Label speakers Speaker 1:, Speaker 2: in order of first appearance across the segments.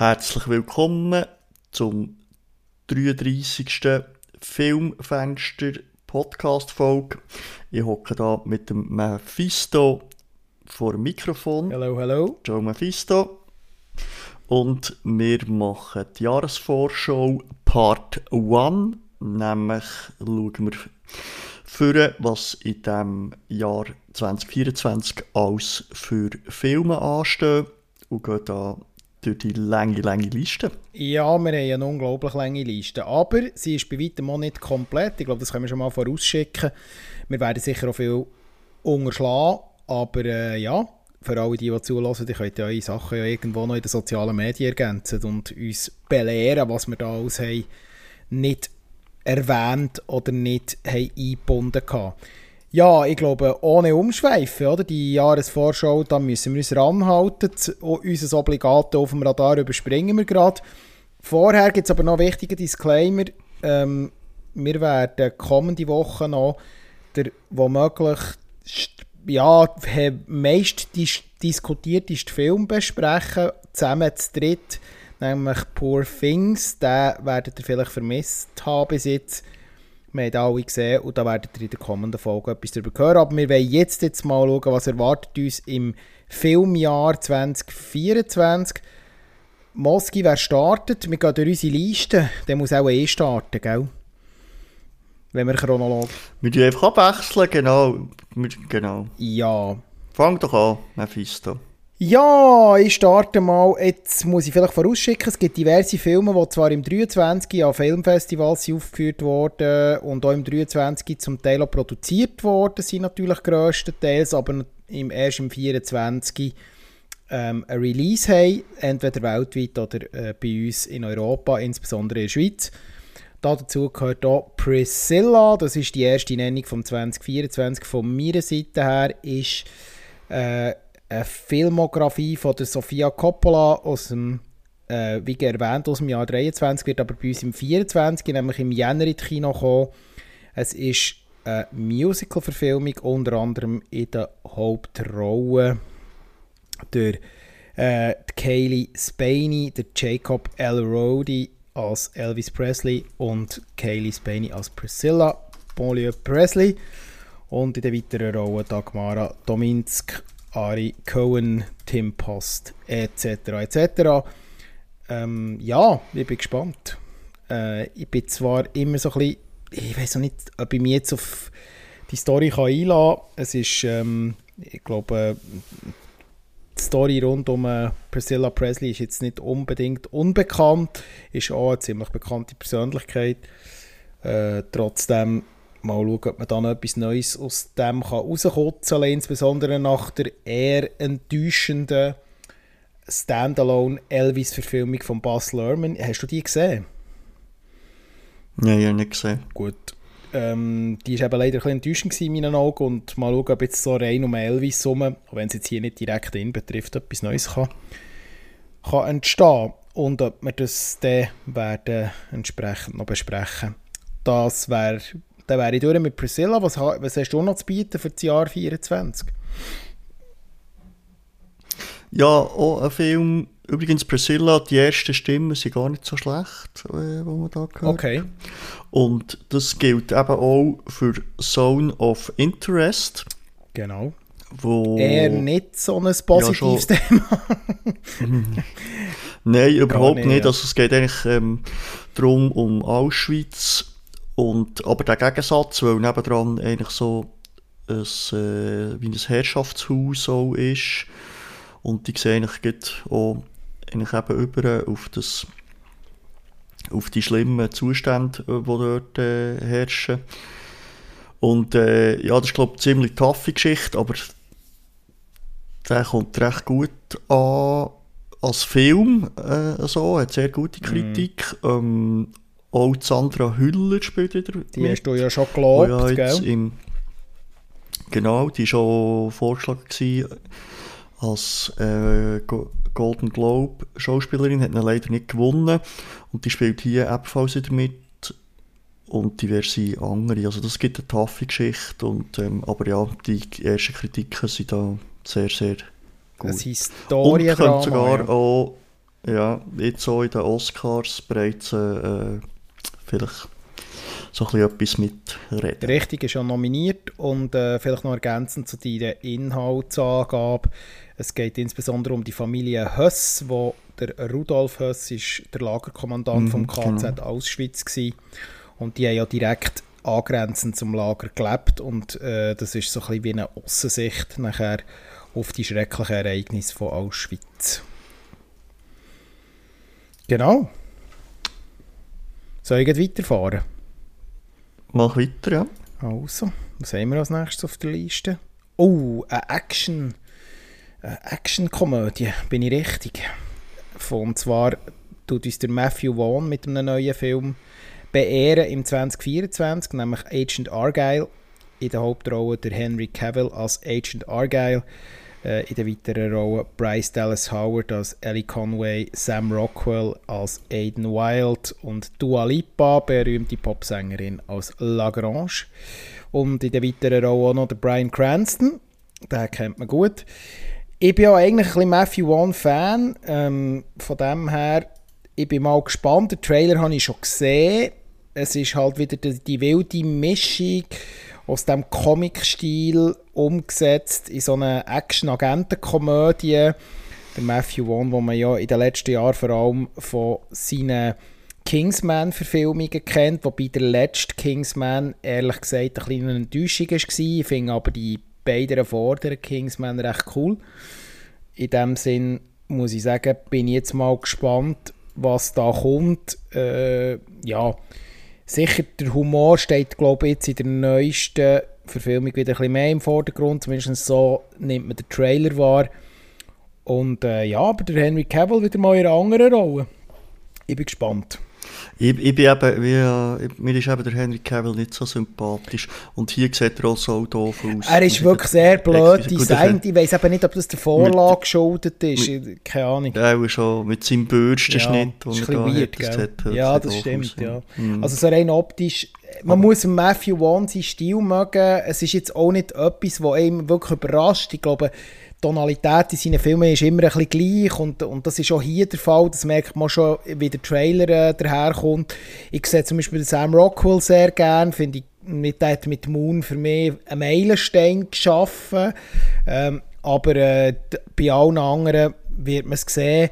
Speaker 1: Herzlich willkommen zum 33. Filmfenster Podcast Folge. Ich hocke da mit dem Mephisto vor dem Mikrofon.
Speaker 2: Hallo, hallo.
Speaker 1: Ciao Mephisto. Und wir machen die Jahresvorschau Part 1. Nämlich schauen wir für was in diesem Jahr 2024 alles für Filme anstehen und gehen da durch die lange, lange Liste.
Speaker 2: Ja, wir haben eine unglaublich lange Liste. Aber sie ist bei weitem auch nicht komplett. Ich glaube, das können wir schon mal vorausschicken. Wir werden sicher auch viel unterschlagen. Aber äh, ja, für alle, die, die zulassen, die könnt ja eure Sachen ja irgendwo noch in den sozialen Medien ergänzen und uns belehren, was wir da alles haben, nicht erwähnt oder nicht haben eingebunden haben. Ja, ich glaube, ohne Umschweifen, oder? Die Jahresvorschau, da müssen wir uns ranhalten. Unser Obligat auf dem Radar überspringen wir gerade. Vorher gibt es aber noch einen wichtigen Disclaimer. Ähm, wir werden kommende Woche noch der womöglich ja, meist dis diskutierteste Film besprechen, zusammen zu dritt, nämlich Poor Things. Den werdet ihr vielleicht vermisst haben bis jetzt. Wir haben alle gesehen und da werdet ihr in der kommenden Folge etwas darüber hören. Aber wir wollen jetzt, jetzt mal schauen, was erwartet uns im Filmjahr 2024. Moski, wer startet? Wir gehen durch unsere Liste. Der muss auch eh starten, gell? Wenn wir chronologisch...
Speaker 1: Wir dürfen einfach abwechseln, genau. genau.
Speaker 2: Ja.
Speaker 1: Fang doch an, Mephisto.
Speaker 2: Ja, ich starte mal. Jetzt muss ich vielleicht vorausschicken, es gibt diverse Filme, die zwar im 23 an Filmfestivals aufgeführt wurden und auch im 23 zum Teil auch produziert worden sind, natürlich grösstenteils, aber im, erst im 24 ähm, ein Release haben, entweder weltweit oder äh, bei uns in Europa, insbesondere in der Schweiz. dazu gehört auch Priscilla, das ist die erste Nennung vom 2024. Von meiner Seite her ist äh, eine Filmografie von der Sofia Coppola aus dem, äh, wie erwähnt, aus dem Jahr 23, wird aber bei uns im 24, nämlich im Jänner in Kino kommen. Es ist eine Musical-Verfilmung, unter anderem in der Hauptrolle durch äh, Kaylee Spaney, der Jacob Elrodi als Elvis Presley und Kaylee Spaney als Priscilla Bonlieu Presley und in der weiteren Rolle Dagmara Dominsk Ari Cohen, Tim Post etc. etc. Ähm, ja, ich bin gespannt. Äh, ich bin zwar immer so ein bisschen, ich weiß noch nicht, ob ich mich jetzt auf die Story kann einlassen kann. Es ist, ähm, ich glaube, die Story rund um äh, Priscilla Presley ist jetzt nicht unbedingt unbekannt, ist auch eine ziemlich bekannte Persönlichkeit. Äh, trotzdem mal schauen, ob man dann etwas Neues aus dem rauskotzeln kann, insbesondere nach der eher enttäuschenden Standalone Elvis-Verfilmung von Buzz Lerman. Hast du die gesehen?
Speaker 1: Nein, ich habe nicht gesehen.
Speaker 2: Gut. Ähm, die war eben leider ein bisschen enttäuschend in meinen Augen und mal schauen, ob jetzt so rein um Elvis herum, auch wenn es jetzt hier nicht direkt ihn betrifft, etwas Neues kann, kann entstehen und ob wir das dann werden entsprechend noch besprechen. Das wäre dann wäre ich durch mit Priscilla. Was, was hast du noch zu bieten für das Jahr 2024?
Speaker 1: Ja, auch ein Film. Übrigens, Priscilla, die ersten Stimmen sind gar nicht so schlecht, äh, wo man da gehört.
Speaker 2: Okay.
Speaker 1: Und das gilt eben auch für Zone of Interest.
Speaker 2: Genau.
Speaker 1: Wo
Speaker 2: Eher nicht so ein positives ja, Thema.
Speaker 1: Nein, überhaupt nicht. nicht. Ja. Also es geht eigentlich ähm, darum, um Auschwitz und, aber der Gegensatz, weil nebendran eigentlich so ein, äh, wie ein Herrschaftshaus auch ist und die sehen eigentlich auch eigentlich eben über auf, das, auf die schlimmen Zustände, die dort äh, herrschen. Und äh, ja, das ist glaube ich eine ziemlich taffe Geschichte, aber der kommt recht gut an als Film, äh, so, hat sehr gute mhm. Kritik. Mm. Ähm, auch Sandra Hüller spielt wieder
Speaker 2: Die mit. hast du ja schon gelobt,
Speaker 1: ja im, Genau, die war schon vorgeschlagen als äh, Golden Globe Schauspielerin, hat ihn leider nicht gewonnen und die spielt hier ebenfalls wieder mit und diverse andere. Also das gibt eine taffe Geschichte, und, ähm, aber ja, die ersten Kritiken sind da sehr, sehr gut.
Speaker 2: Das Historiendrama.
Speaker 1: Und könnte sogar
Speaker 2: ja.
Speaker 1: auch ja, jetzt so in den Oscars bereits äh, vielleicht so ein bisschen etwas mitreden.
Speaker 2: Richtig, ist ja nominiert und äh, vielleicht noch ergänzend zu deiner Inhaltsangabe. Es geht insbesondere um die Familie Höss, wo der Rudolf Höss ist der Lagerkommandant mm, vom KZ genau. Auschwitz war. Und die haben ja direkt angrenzend zum Lager gelebt und äh, das ist so ein bisschen wie eine Aussicht nachher auf die schrecklichen Ereignisse von Auschwitz. Genau. Soll ich weiterfahren?
Speaker 1: Mach weiter, ja.
Speaker 2: Also, was haben wir als nächstes auf der Liste? Oh, eine Action. Eine Action-Komödie, bin ich richtig. Und zwar tut uns der Matthew Vaughn mit einem neuen Film beehren im 2024, nämlich Agent Argyle. In der Hauptrolle der Henry Cavill als Agent Argyle. Äh, in der weiteren Rolle Bryce Dallas Howard als Ellie Conway, Sam Rockwell als Aiden Wild und Dua Lipa, berühmte Popsängerin, als Lagrange. Und in der weiteren Rolle auch noch der Brian Cranston, den kennt man gut. Ich bin ja eigentlich ein bisschen Matthew Vaughn Fan, ähm, von dem her, ich bin mal gespannt, den Trailer habe ich schon gesehen. Es ist halt wieder die, die wilde Mischung aus dem Comic-Stil umgesetzt in so eine Action-Agenten-Komödie. Der Matthew Vaughn, den man ja in den letzten Jahren vor allem von seinen Kingsman-Verfilmungen kennt, wobei der letzte Kingsman ehrlich gesagt eine kleine Enttäuschung war. Ich finde aber die beiden vorderen Kingsman recht cool. In dem Sinn muss ich sagen, bin ich jetzt mal gespannt, was da kommt. Äh, ja, Sicher, der Humor steht, glaube ich, jetzt in der neuesten Verfilmung wieder ein bisschen mehr im Vordergrund. Zumindest so nimmt man den Trailer wahr. Und äh, ja, aber der Henry Cavill wieder mal in einer anderen Rolle. Ich bin gespannt.
Speaker 1: Ich, ich bin eben, wie, mir ist eben der Henry Cavill nicht so sympathisch. Und hier sieht er auch so doof aus.
Speaker 2: Er ist wirklich sehr blöd designt. Ich weiß eben nicht, ob das der Vorlage geschuldet ist. Mit, Keine Ahnung.
Speaker 1: Auch schon mit seinem Bürstenschnitt.
Speaker 2: Ja, das ist ein weird, hat, das Ja, das stimmt, ja. Mhm. Also so rein optisch, man Aber muss Matthew Vaughn seinen Stil mögen. Es ist jetzt auch nicht etwas, was einem wirklich überrascht. Ich glaube, Tonalität in seinen Filmen ist immer ein bisschen gleich und, und das ist auch hier der Fall. Das merkt man schon, wie der Trailer äh, daherkommt. Ich sehe zum Beispiel Sam Rockwell sehr gern, finde ich, mit, hat mit Moon für mich einen Meilenstein geschaffen. Ähm, aber äh, bei allen anderen wird man es sehen.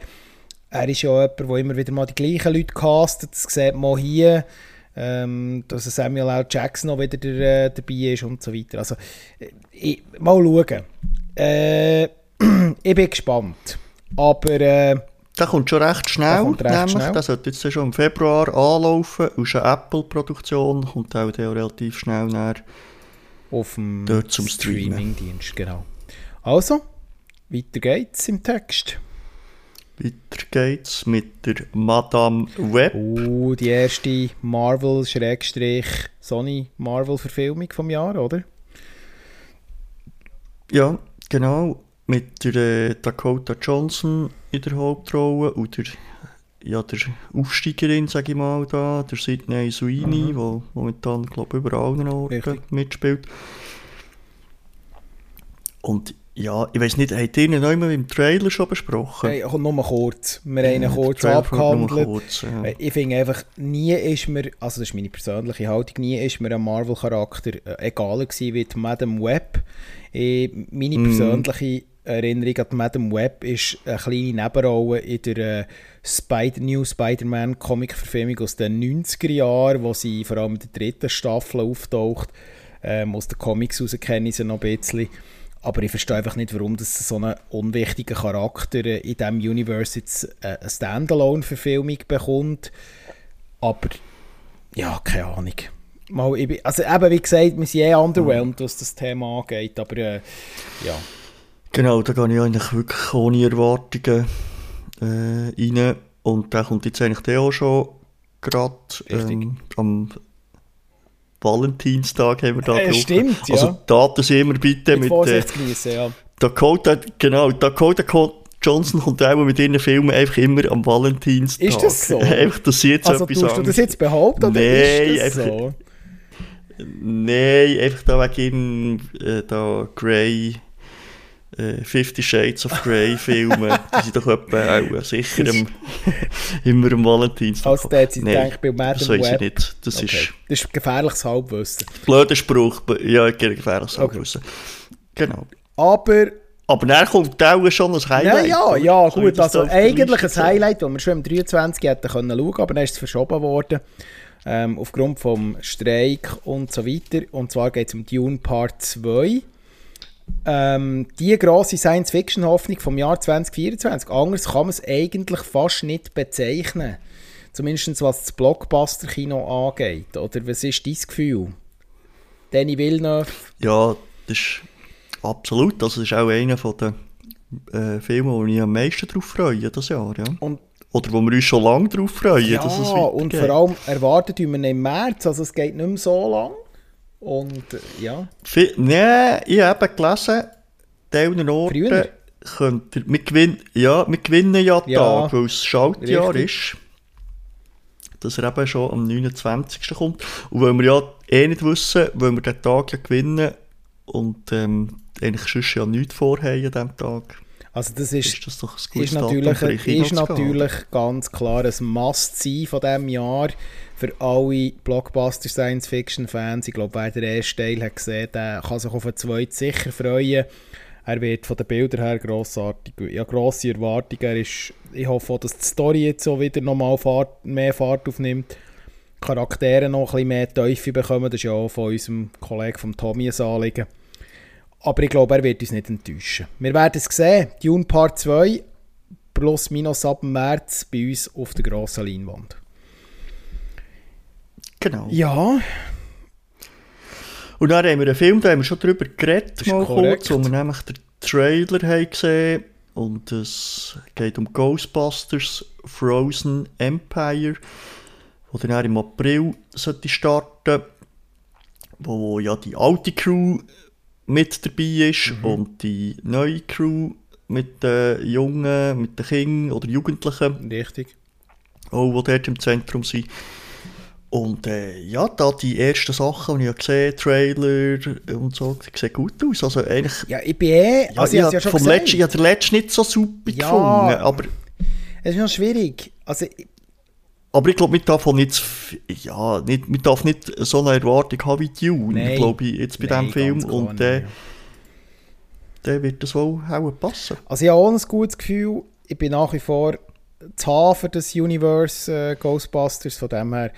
Speaker 2: Er ist ja jemand, der immer wieder mal die gleichen Leute castet. Das sieht man hier. Ähm, dass Samuel L. Jackson noch wieder der, äh, dabei ist und so weiter. Also, äh, ich, mal schauen. Äh, ich bin gespannt. Aber. Äh,
Speaker 1: der kommt schon recht schnell. Der, recht nämlich. schnell. der sollte jetzt schon im Februar anlaufen. Aus einer Apple-Produktion kommt auch der relativ schnell näher.
Speaker 2: Auf dem Streaming-Dienst, genau. Also, weiter geht's im Text.
Speaker 1: Weiter geht's mit der Madame Web.
Speaker 2: Oh, die erste Marvel-Sony Marvel-Verfilmung vom Jahr, oder?
Speaker 1: Ja, Genau, mit der äh, Dakota Johnson in der Hauptrolle und der, ja, der Aufsteigerin, sage ich mal, da, der Sidney Suini, der mhm. momentan, glaube ich, überall noch mitspielt. Und ja, ich weiß nicht, habt ihr ihn noch einmal im Trailer schon besprochen?
Speaker 2: Hey, nur mal kurz. Wir haben ihn kurz abgehandelt. Kurz, ja. Ich finde einfach, nie ist mir, also das ist meine persönliche Haltung, nie ist mir ein Marvel-Charakter äh, egaler gewesen wie Madame Web. Ich, meine mhm. persönliche Erinnerung an Madame Web ist eine kleine Nebenrolle in der äh, Spider New Spider-Man Comic-Verfilmung aus den 90er Jahren, wo sie vor allem in der dritten Staffel auftaucht. Ähm, aus den Comics heraus kenne ich sie noch ein bisschen. Aber ich verstehe einfach nicht, warum das so einen unwichtigen Charakter in diesem Universe jetzt äh, eine Standalone-Verfilmung bekommt. Aber ja, keine Ahnung. Mal, bin, also eben, wie gesagt, wir sind eh underwhelmed, was das Thema angeht, aber äh, ja.
Speaker 1: Genau, da gehe ich eigentlich wirklich ohne Erwartungen äh, rein. Und der kommt jetzt eigentlich auch schon gerade ähm, am Valentinstag haben wir da
Speaker 2: äh, Stimmt,
Speaker 1: ja. Also Daten sehen wir bitte mit,
Speaker 2: mit äh, geniessen, ja.
Speaker 1: Dakota, genau, Dakota Johnson kommt auch mit ihren Filmen einfach immer am Valentinstag.
Speaker 2: Ist das so?
Speaker 1: einfach, dass sie jetzt
Speaker 2: also,
Speaker 1: etwas tust
Speaker 2: du das jetzt behaupten, oder Nein, ist das
Speaker 1: einfach, so? Nein, einfach da wegen äh, da Grey äh, Fifty Shades of Grey Filme, die sind doch etwa auch sicher im, immer am Valentinstag.
Speaker 2: Also der sich gedacht, bei Madame
Speaker 1: das weiß ich nicht. Das
Speaker 2: Okay.
Speaker 1: ist
Speaker 2: Das ist gefährliches Halbwissen.
Speaker 1: blöder Spruch, ja, gefährliches
Speaker 2: Okay.
Speaker 1: Halbwissen. Genau.
Speaker 2: Aber
Speaker 1: Aber dann kommt auch schon ein
Speaker 2: Ja,
Speaker 1: Highlight.
Speaker 2: ja, ja,
Speaker 1: ich
Speaker 2: gut.
Speaker 1: das
Speaker 2: Also eigentlich ein? Highlight, das wir schon im 23 hätten können schauen, aber dann ist es verschoben worden. Ähm, aufgrund vom Streik und so weiter. Und zwar geht es um Dune Part 2. Ähm, die grosse Science-Fiction-Hoffnung vom Jahr 2024. Anders kann man es eigentlich fast nicht bezeichnen. Zumindest was das Blockbuster-Kino angeht. Oder was ist dein Gefühl? Danny Villeneuve?
Speaker 1: Ja, das ist absolut. Also, das ist auch einer den äh, Filmen, wo ich am meisten drauf freue, das Jahr. Ja.
Speaker 2: Und
Speaker 1: Oder wo wir uns schon lange drauf freuen,
Speaker 2: Ja,
Speaker 1: dass es
Speaker 2: und
Speaker 1: weitergeht.
Speaker 2: vor allem erwartet wir ihn im März, also es geht nicht mehr so lang. Und ja,
Speaker 1: Nee, ich habe gelesen, Teilen Orten
Speaker 2: Früher?
Speaker 1: könnt ihr, wir, ja, wir gewinnen ja den
Speaker 2: Ja,
Speaker 1: Tag, weil es Schaltjahr
Speaker 2: richtig.
Speaker 1: ist. Dass er eben schon am 29. kommt. Und weil wir ja eh nicht wissen, weil wir den Tag ja gewinnen und ähm, eigentlich sonst ja nichts vorhaben an diesem Tag,
Speaker 2: also das ist,
Speaker 1: ist das gutes
Speaker 2: ist, natürlich, ist natürlich ganz klar ein Must-Sein von diesem Jahr für alle Blockbuster-Science-Fiction-Fans. Ich glaube, wer den ersten Teil hat gesehen, der kann sich auf den zweiten sicher freuen. Er wird von den Bildern her grossartig. Ja, grosse Erwartungen. Er ist, ich hoffe auch, dass die Story jetzt so wieder nochmal Fahrt, mehr Fahrt aufnimmt. Die Charaktere noch ein bisschen mehr Teufel bekommen. Das ist ja auch von unserem Kollegen vom Tommy ein Anliegen. Aber ich glaube, er wird uns nicht enttäuschen. Wir werden es sehen. Dune Part 2 plus minus ab März bei uns auf der grossen Leinwand.
Speaker 1: Genau.
Speaker 2: Ja,
Speaker 1: Und dann haben wir einen Film, da haben wir schon drüber geredet, mal kurz, wo wir nämlich den Trailer haben gesehen und es geht um Ghostbusters Frozen Empire, wo dann im April sollte starten, wo ja die alte Crew mit dabei ist
Speaker 2: Mhm.
Speaker 1: und die neue Crew mit den Jungen, mit den Kindern oder Jugendlichen
Speaker 2: richtig.
Speaker 1: auch, die dort im Zentrum sind. Und äh, ja, da die ersten Sachen, die ich ja gesehen Trailer und so, die sehen gut aus. Also eigentlich,
Speaker 2: Ja, ich bin eh...
Speaker 1: ja,
Speaker 2: also
Speaker 1: ich
Speaker 2: ich
Speaker 1: habe
Speaker 2: ja schon
Speaker 1: vom letzten, ich habe den letzten nicht so super
Speaker 2: Ja.
Speaker 1: gefunden, aber,
Speaker 2: Es ist noch schwierig. Also,
Speaker 1: aber ich glaube, man darf nicht, ja, nicht, man darf nicht so eine Erwartung haben wie Dune,
Speaker 2: Nein.
Speaker 1: glaube ich, jetzt bei
Speaker 2: Nein,
Speaker 1: diesem Film. Und äh,
Speaker 2: nicht,
Speaker 1: dann wird das wohl auch passen.
Speaker 2: Also ich habe auch ein gutes Gefühl. Ich bin nach wie vor zu haben für das Universe äh, Ghostbusters. Von dem her,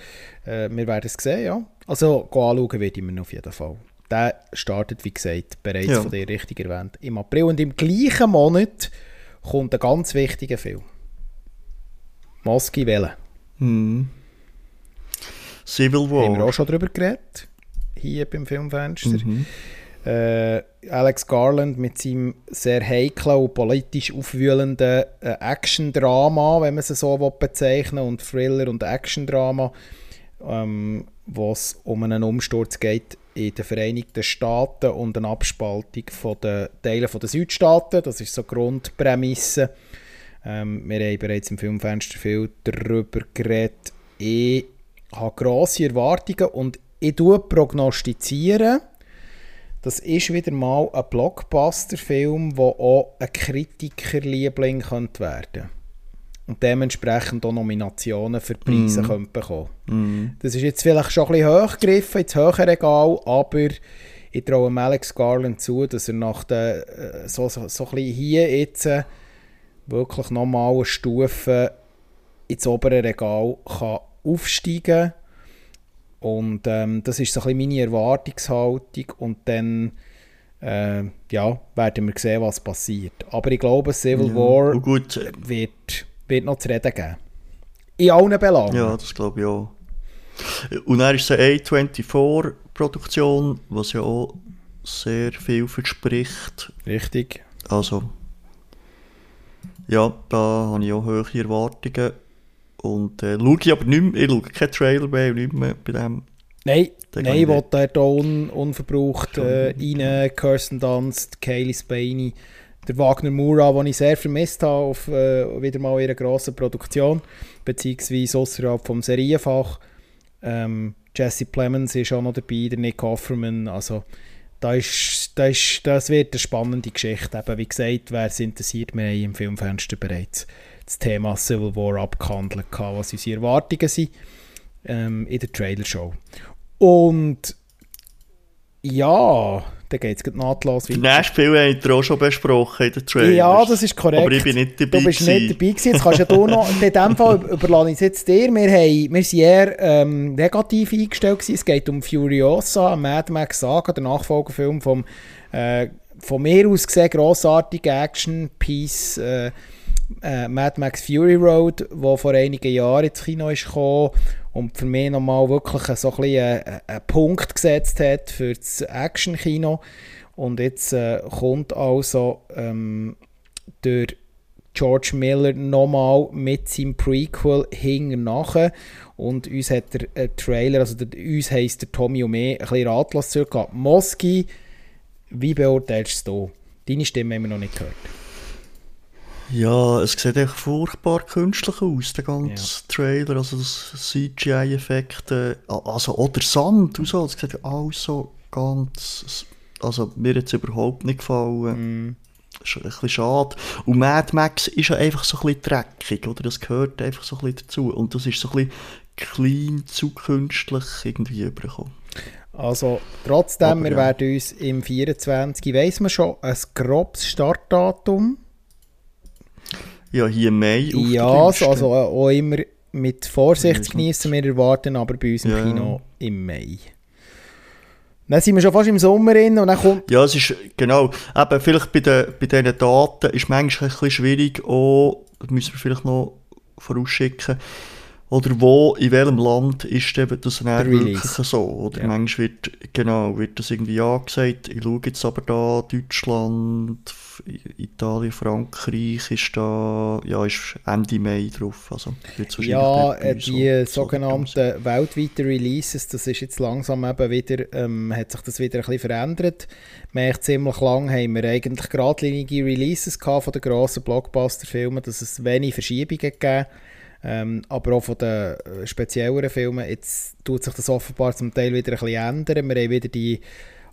Speaker 2: äh, wir werden es sehen, ja. Also anschauen werde ich mir auf jeden Fall. Der startet, wie gesagt, bereits
Speaker 1: Ja.
Speaker 2: von dir richtig erwähnt, im April. Und im gleichen Monat kommt ein ganz wichtiger Film. Moski Welle.
Speaker 1: Hm. Civil War.
Speaker 2: Haben wir auch schon drüber geredet. Hier beim Filmfenster.
Speaker 1: Mhm.
Speaker 2: Äh, Alex Garland mit seinem sehr heiklen und politisch aufwühlenden äh, Action-Drama, wenn man es so will bezeichnen und Thriller und Action-Drama, ähm, wo es um einen Umsturz geht in den Vereinigten Staaten und eine Abspaltung von den Teilen den Südstaaten. Das ist so die Grundprämisse. Ähm, wir haben bereits im Filmfenster viel darüber geredet. Ich habe grosse Erwartungen und ich tue prognostizieren, das ist wieder mal ein Blockbuster-Film, der auch ein Kritikerliebling könnte werden und dementsprechend auch Nominationen für Preise könnte bekommen.
Speaker 1: Mhm.
Speaker 2: Das ist jetzt vielleicht schon ein bisschen hochgegriffen, ins höhere Regal, aber ich traue Alex Garland zu, dass er nach der, äh, so, so, so ein bisschen hier jetzt äh, wirklich nochmal eine Stufe ins obere Regal kann aufsteigen kann. Und ähm, das ist so ein bisschen meine Erwartungshaltung und dann äh, ja, werden wir sehen, was passiert. Aber ich glaube, Civil
Speaker 1: Ja.
Speaker 2: War
Speaker 1: äh,
Speaker 2: wird, wird noch zu reden geben. In allen Belangen.
Speaker 1: Ja, das glaube ich auch. Und dann ist eine A24-Produktion, was ja auch sehr viel verspricht.
Speaker 2: Richtig.
Speaker 1: Also, ja, da habe ich auch hohe Erwartungen. Und äh, schaue ich aber nicht mehr, ich schaue keinen Trailer mehr und nicht mehr bei dem.
Speaker 2: Nein,
Speaker 1: Den
Speaker 2: nein will dort auch un, unverbraucht äh, rein. Kirsten Dunst, Kaylee Spaney, der Wagner Moura, den ich sehr vermisst habe auf äh, wieder mal ihrer grossen Produktion, beziehungsweise außerhalb vom Serienfach. Ähm, Jesse Plemons ist auch noch dabei, der Nick Offerman. Also da ist das, das wird eine spannende Geschichte. Eben, wie gesagt, wer es interessiert, wir haben im Filmfenster bereits das Thema Civil War abgehandelt, was unsere Erwartungen sind ähm, in der Trailer-Show. Und ja, dann geht es nahtlos
Speaker 1: weiter. Das nächste Film haben wir auch schon besprochen in den Trailers.
Speaker 2: Ja, das ist korrekt.
Speaker 1: Aber ich bin nicht dabei
Speaker 2: Du bist gewesen. nicht dabei gewesen. Jetzt kannst ja du noch, in diesem Fall überlasse ich es jetzt dir. Wir, haben, wir sind eher ähm, negativ eingestellt gewesen. Es geht um Furiosa, Mad Max Saga, der Nachfolgefilm vom äh, von mir aus gesehen grossartige Action-Piece äh, äh, Mad Max Fury Road, wo vor einigen Jahren ins Kino ist gekommen und für mich nochmal wirklich so ein bisschen einen, Punkt gesetzt hat für das Action-Kino. Und jetzt äh, kommt also ähm, der George Miller nochmal mit seinem Prequel hing nachher und uns hat der äh, Trailer, also der, uns heisst der Tommy und mir, ein bisschen ratlos zurückgehabt. Moski, wie beurteilst du Deine Stimme haben wir noch nicht gehört.
Speaker 1: Ja, es sieht echt furchtbar künstlich aus, der ganze ja. Trailer, also das CGI-Effekte, also auch der Sand und so, das sieht alles so ganz, also mir es überhaupt nicht gefallen. Mm. ist ein bisschen schade. Und Mad Max ist ja einfach so ein bisschen dreckig, oder? Das gehört einfach so ein bisschen dazu. Und das ist so ein bisschen klein, zu künstlich irgendwie übergekommen.
Speaker 2: Also trotzdem, Aber wir ja. werden uns im 24, weiss man schon, ein grobes Startdatum
Speaker 1: ja, hier im Mai.
Speaker 2: ja, also auch immer mit Vorsicht genießen wir erwarten, aber bei uns im ja. Kino im Mai. Dann sind wir schon fast im Sommer drin und dann kommt...
Speaker 1: Ja, es ist, genau, eben vielleicht bei, den, bei diesen Daten ist manchmal ein bisschen schwierig, auch, das müssen wir vielleicht noch vorausschicken, oder wo, in welchem Land ist das dann wirklich so? Oder ja. manchmal wird, genau, wird das irgendwie angesagt. Ich schaue jetzt aber da, Deutschland, Italien, Frankreich ist da, ja, ist Ende Mai drauf. Also
Speaker 2: ja, äh, die so, sogenannten so weltweiten Releases, das ist jetzt langsam eben wieder, ähm, hat sich das wieder ein bisschen verändert. Wir ziemlich lang haben wir eigentlich geradlinige Releases gehabt von den grossen Blockbuster-Filmen, dass es wenig Verschiebungen gegeben ähm, aber auch von den äh, spezielleren Filmen. Jetzt tut sich das offenbar zum Teil wieder ein bisschen ändern. Wir haben wieder die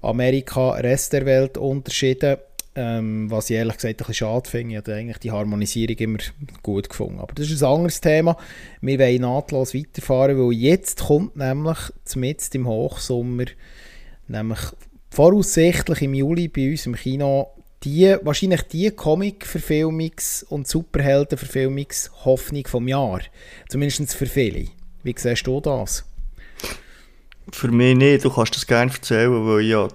Speaker 2: Amerika-Rest der Welt Unterschiede, ähm, was ich ehrlich gesagt ein bisschen schade finde. Ich habe eigentlich die Harmonisierung immer gut gefunden. Aber das ist ein anderes Thema. Wir wollen nahtlos weiterfahren, weil jetzt kommt nämlich zumindest im Hochsommer, nämlich voraussichtlich im Juli bei uns im Kino die, wahrscheinlich die Comic-Verfilmungs- und Superhelden-Verfilmungs-Hoffnung vom Jahr. Zumindest für viele. Wie siehst du das?
Speaker 1: Für mich nicht. Du kannst das gerne erzählen, weil ja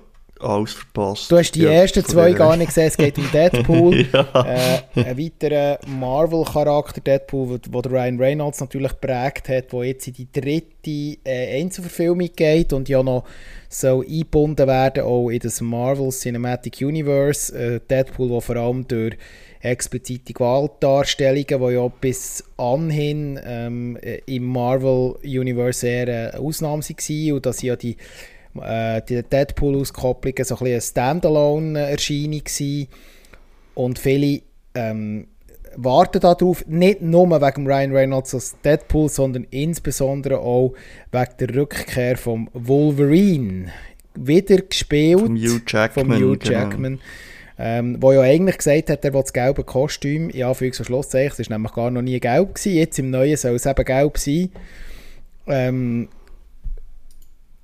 Speaker 1: alles verpasst.
Speaker 2: Du hast die ja, ersten zwei gar nicht gesehen. Es geht um Deadpool. ja. äh, ein weiterer Marvel-Charakter, Deadpool, wo, der Ryan Reynolds natürlich prägt hat, wo jetzt in die dritte äh, Einzelverfilmung geht und ja noch soll eingebunden werden auch in das Marvel Cinematic Universe. Äh, Deadpool, wo vor allem durch explizite Gewaltdarstellungen, die ja bis anhin ähm, im Marvel Universe eher eine Ausnahme waren und dass ja die äh, die Deadpool-Auskopplungen so ein eine Standalone-Erscheinung waren. Und viele ähm, warten darauf, nicht nur wegen Ryan Reynolds als Deadpool, sondern insbesondere auch wegen der Rückkehr von Wolverine. Wieder gespielt
Speaker 1: vom Hugh Jackman.
Speaker 2: Vom Hugh genau. Jackman. Genau. Ähm, wo ja eigentlich gesagt hat, er will das gelbe Kostüm, ja, Anführungs- und Schlusszeichen, es war nämlich gar noch nie gelb gewesen, jetzt im Neuen soll es eben gelb sein. Ähm,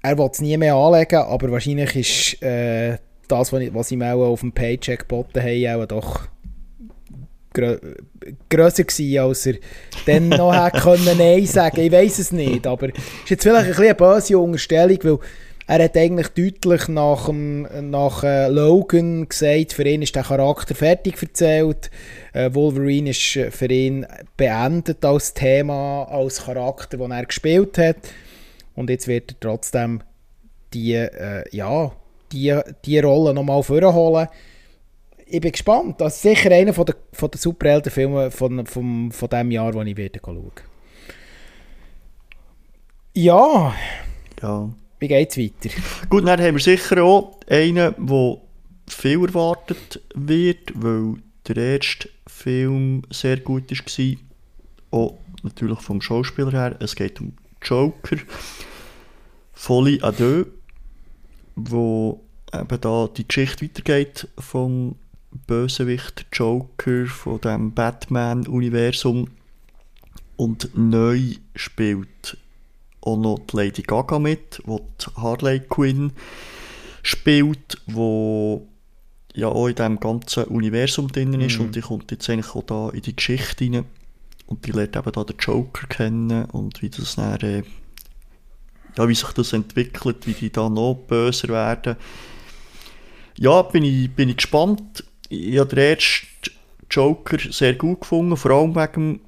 Speaker 2: er will es nie mehr anlegen, aber wahrscheinlich ist äh, das, was ihm auch auf dem Paycheck geboten haben, auch doch grö grösser gewesen, als er dann noch hätte können Nein sagen Ich weiß es nicht, aber es ist jetzt vielleicht ein bisschen eine böse Unterstellung, weil er hat eigentlich deutlich nach, dem, nach äh, Logan gesagt, für ihn ist der Charakter fertig erzählt. Äh, Wolverine ist für ihn beendet als Thema, als Charakter, den er gespielt hat. Und jetzt wird er trotzdem die, äh, ja, die, die Rolle nochmal vorholen. Ich bin gespannt. Das ist sicher einer von der, von der Superheldenfilme von, von, von dem Jahr, den ich werde schauen Ja.
Speaker 1: Ja.
Speaker 2: Wie geht es weiter?
Speaker 1: Gut, dann haben wir sicher auch einen, der viel erwartet wird, weil der erste Film sehr gut war. Auch natürlich vom Schauspieler her. Es geht um Joker. Folie à deux, wo eben da die Geschichte weitergeht vom Bösewicht Joker, von dem Batman-Universum. Und neu spielt auch noch die Lady Gaga mit, wo die Harley Quinn spielt, wo ja auch in diesem ganzen Universum drin ist
Speaker 2: Mhm.
Speaker 1: und die kommt jetzt eigentlich auch da in die Geschichte rein und die lernt eben da den Joker kennen und wie das dann, äh, ja, wie sich das entwickelt, wie die da noch böser werden. Ja, bin ich, bin ich gespannt. Ich habe den ersten Joker sehr gut gefunden, vor allem wegen dem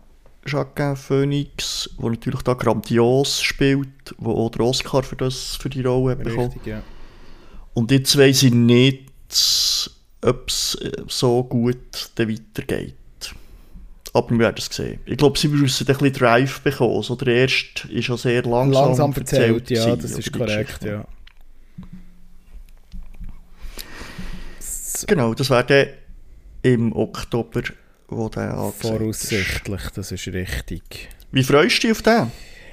Speaker 1: Jacquin Phoenix, der natürlich da grandios spielt, der auch den Oscar für, das, für die Rolle hat bekommen.
Speaker 2: Richtig, ja.
Speaker 1: Und jetzt weiss ich nicht, ob es äh, so gut weitergeht. Aber wir werden es sehen. Ich glaube, sie müssen ein bisschen Drive bekommen. So der erste ist ja sehr langsam,
Speaker 2: Langsam erzählt, ja,
Speaker 1: gewesen,
Speaker 2: das ist korrekt, ja.
Speaker 1: Genau, das wäre dann im Oktober, wo der angesagt ist.
Speaker 2: Voraussichtlich, das ist richtig.
Speaker 1: Wie freust du dich auf den?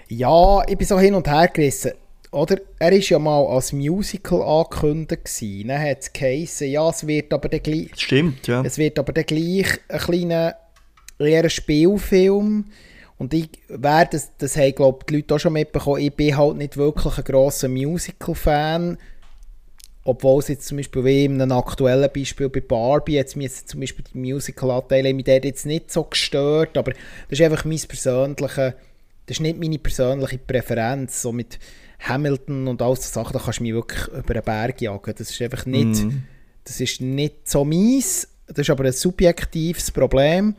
Speaker 2: Ja, ich bin so hin und her gerissen. Oder? Er war ja mal als Musical angekündigt. gewesen. Dann hat es geheißen, ja, es wird aber dann gleich,
Speaker 1: stimmt, ja.
Speaker 2: es wird aber dann gleich ein kleiner, eher ein Spielfilm. Und ich werde, das, das haben glaube die Leute auch schon mitbekommen, ich bin halt nicht wirklich ein grosser Musical-Fan. Obwohl es jetzt zum Beispiel wie in einem aktuellen Beispiel bei Barbie, jetzt mir jetzt zum Beispiel die Musical-Anteile mich dort jetzt nicht so gestört, aber das ist einfach mein persönlicher, das ist nicht meine persönliche Präferenz, so mit Hamilton und all so Sachen, da kannst du mich wirklich über den Berg jagen, das ist einfach nicht,
Speaker 1: Mhm.
Speaker 2: das ist nicht so mies, das ist aber ein subjektives Problem.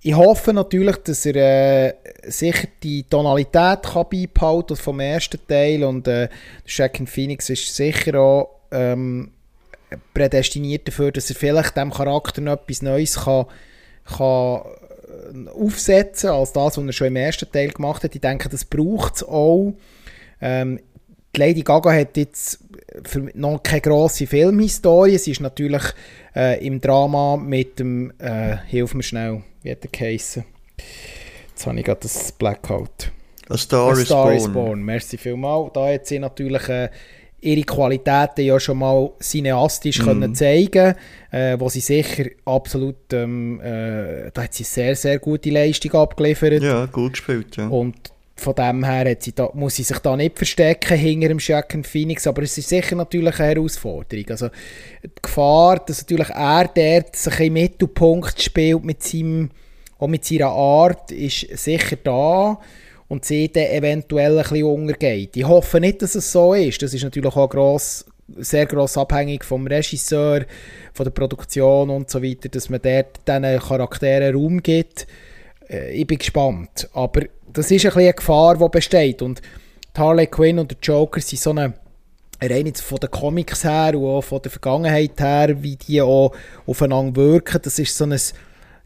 Speaker 2: Ich hoffe natürlich, dass er äh, sicher die Tonalität kann beibehalten vom ersten Teil und äh, Shaken Phoenix ist sicher auch ähm, prädestiniert dafür, dass er vielleicht dem Charakter noch etwas Neues kann, kann äh, aufsetzen als das, was er schon im ersten Teil gemacht hat. Ich denke, das braucht es auch. Ähm, die Lady Gaga hat jetzt noch keine grosse Filmhistorie. Sie ist natürlich äh, im Drama mit dem, äh, hilf mir schnell, wie hat er geheissen? Jetzt habe ich gerade das Blackout.
Speaker 1: A Star,
Speaker 2: A
Speaker 1: is,
Speaker 2: Star
Speaker 1: born.
Speaker 2: is Born. Merci vielmals. Da hat sie natürlich äh, ihre Qualitäten ja schon mal cineastisch können zeigen äh, wo sie sicher absolut, ähm, äh, da hat sie sehr, sehr gute Leistung abgeliefert.
Speaker 1: Ja, gut gespielt, ja.
Speaker 2: Und von dem her sie da, muss sie sich da nicht verstecken hinter dem Shaken Phoenix, aber es ist sicher natürlich eine Herausforderung. Also die Gefahr, dass natürlich er dort sich im Mittelpunkt spielt mit seinem, auch mit seiner Art, ist sicher da und sie dann eventuell ein bisschen untergeht. Ich hoffe nicht, dass es so ist. Das ist natürlich auch gross, sehr gross abhängig vom Regisseur, von der Produktion und so weiter, dass man dort diesen Charakteren Raum gibt. Äh, ich bin gespannt. Aber das ist ein eine Gefahr, die besteht. Und die Harley Quinn und der Joker sind so eine, rein jetzt von den Comics her und auch von der Vergangenheit her, wie die auch aufeinander wirken, das ist so ein,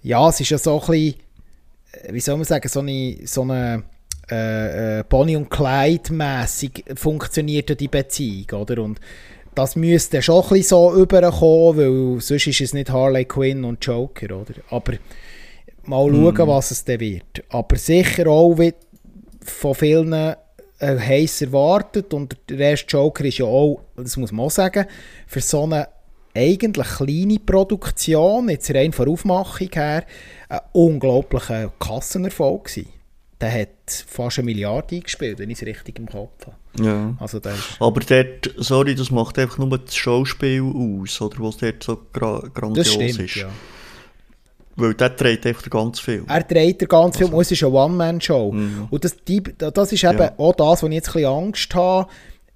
Speaker 2: ja, es ist ja so ein bisschen, äh, wie soll man sagen, so eine, so eine äh, äh, Bonnie und Clyde mäßig funktioniert ja die Beziehung, oder? Und das müsste schon ein bisschen so überkommen, weil sonst ist es nicht Harley Quinn und Joker, oder? Aber mal schauen, was es dann wird. Aber sicher auch wie von vielen äh, heiß erwartet und der erste Joker ist ja auch, das muss man auch sagen, für so eine eigentlich kleine Produktion, jetzt rein von der Aufmachung her, ein unglaublicher Kassenerfolg gewesen. Der hat fast eine Milliarde eingespielt, wenn ich es richtig im Kopf habe.
Speaker 1: ja.
Speaker 2: Also
Speaker 1: Aber dort, sorry, das macht einfach nur das Schauspiel aus, oder was dort so gra grandios
Speaker 2: das stimmt,
Speaker 1: ist.
Speaker 2: ja.
Speaker 1: Weil der trägt einfach ganz viel.
Speaker 2: Er dreht den ganzen Film, und es ist eine One-Man-Show. Und das, die, das ist eben
Speaker 1: Ja.
Speaker 2: auch das, wo ich jetzt ein bisschen Angst habe.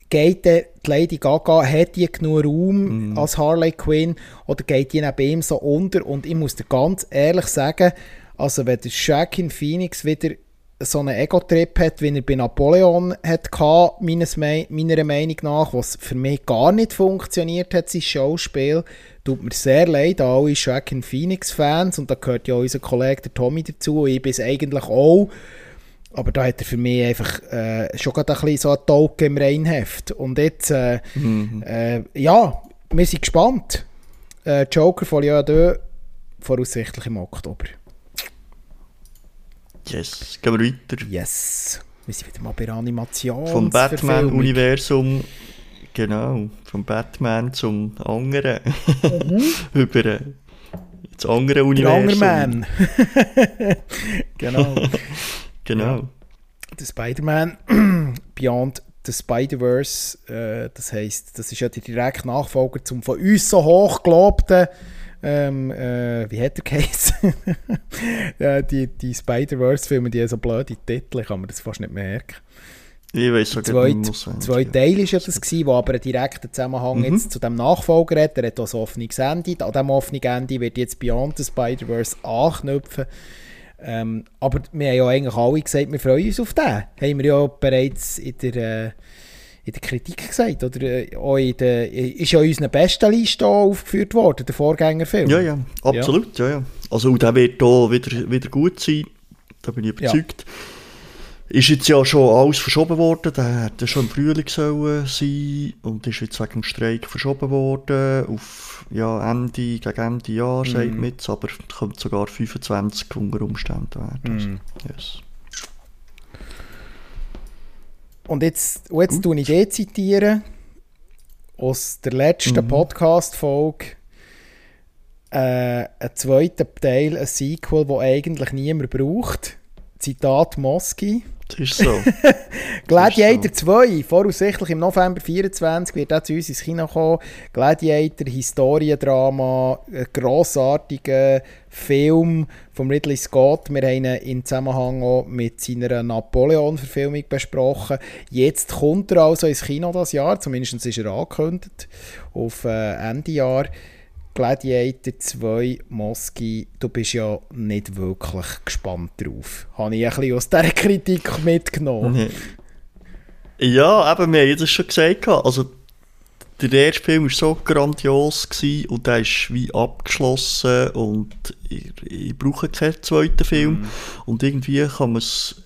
Speaker 2: Geht der, die Lady Gaga, hat die genug Raum als Harley Quinn oder geht die neben ihm so unter? Und ich muss dir ganz ehrlich sagen, also wenn der Joaquin Phoenix wieder so einen Ego-Trip hat, wie er bei Napoleon hat gehabt, meines Me meiner Meinung nach, was für mich gar nicht funktioniert hat, sein Schauspiel, tut mir sehr leid alle Joaquin Phoenix-Fans und da gehört ja auch unser Kollege der Tommy dazu, ich bin es eigentlich auch, aber da hat er für mich einfach äh, schon gerade ein bisschen so ein Token im Reinheft. Und jetzt, äh, äh, ja, wir sind gespannt. Äh, Joker von 2, voraussichtlich im Oktober.
Speaker 1: Yes. Gehen wir weiter.
Speaker 2: Yes. Wir sind wieder mal bei Animation.
Speaker 1: Vom Batman-Universum Genau, vom Batman zum anderen. Mhm. Über äh, das andere Universum.
Speaker 2: Der Man. genau.
Speaker 1: genau. Ja.
Speaker 2: Der Spider-Man Beyond the Spider-Verse, äh, das heisst, das ist ja der direkte Nachfolger zum von uns so hoch gelobten ähm, äh, wie hat der Case? ja, die die Spider-Verse-Filme, die haben so blöde Titel, ich kann mir das fast nicht merken.
Speaker 1: Ich weiß
Speaker 2: so zwei, zwei Teile war ja das, gewesen, wo aber einen direkten Zusammenhang mhm. jetzt zu dem Nachfolger hat. Er hat auch ein offenes Ende. An diesem offenen Ende wird jetzt Beyond the Spider-Verse anknüpfen. Ähm, aber wir haben ja eigentlich alle gesagt, wir freuen uns auf den. Haben wir ja bereits in der, äh, in der Kritik gesagt. Oder äh, auch in der, ist ja in unserer besten Liste aufgeführt worden, der Vorgängerfilm.
Speaker 1: Ja, ja, absolut. Ja. Ja, ja. Also der wird hier wieder, wieder gut sein. Da bin ich überzeugt. Ja. Ist jetzt ja schon alles verschoben worden, der hätte schon im Frühling sollen sein und ist jetzt wegen dem Streik verschoben worden auf ja, Ende, gegen Ende Jahr, mm. sagt man jetzt, aber könnte sogar 25 unter Umständen werden. Mm. yes.
Speaker 2: Und jetzt, und jetzt tue ich den zitieren aus der letzten mm. Podcast-Folge. Äh, ein zweiter Teil, ein Sequel, das eigentlich niemand braucht. Zitat Moski.
Speaker 1: Das ist so.
Speaker 2: Gladiator so. 2, voraussichtlich im November 24 wird er zu uns ins Kino kommen. Gladiator, Historiendrama, ein grossartiger Film von Ridley Scott. Wir haben ihn in Zusammenhang auch mit seiner Napoleon-Verfilmung besprochen. Jetzt kommt er also ins Kino das Jahr, zumindest ist er angekündigt, auf äh, Ende Jahr. Gladiator 2 Moski, du bist ja nicht wirklich gespannt drauf. Habe ich ein bisschen aus dieser Kritik mitgenommen.
Speaker 1: Ja, eben, wir haben es schon gesagt. Also, der erste Film war so grandios gewesen und der ist wie abgeschlossen und ich, ich brauche keinen zweiten Film. Mm. Und irgendwie kann man es,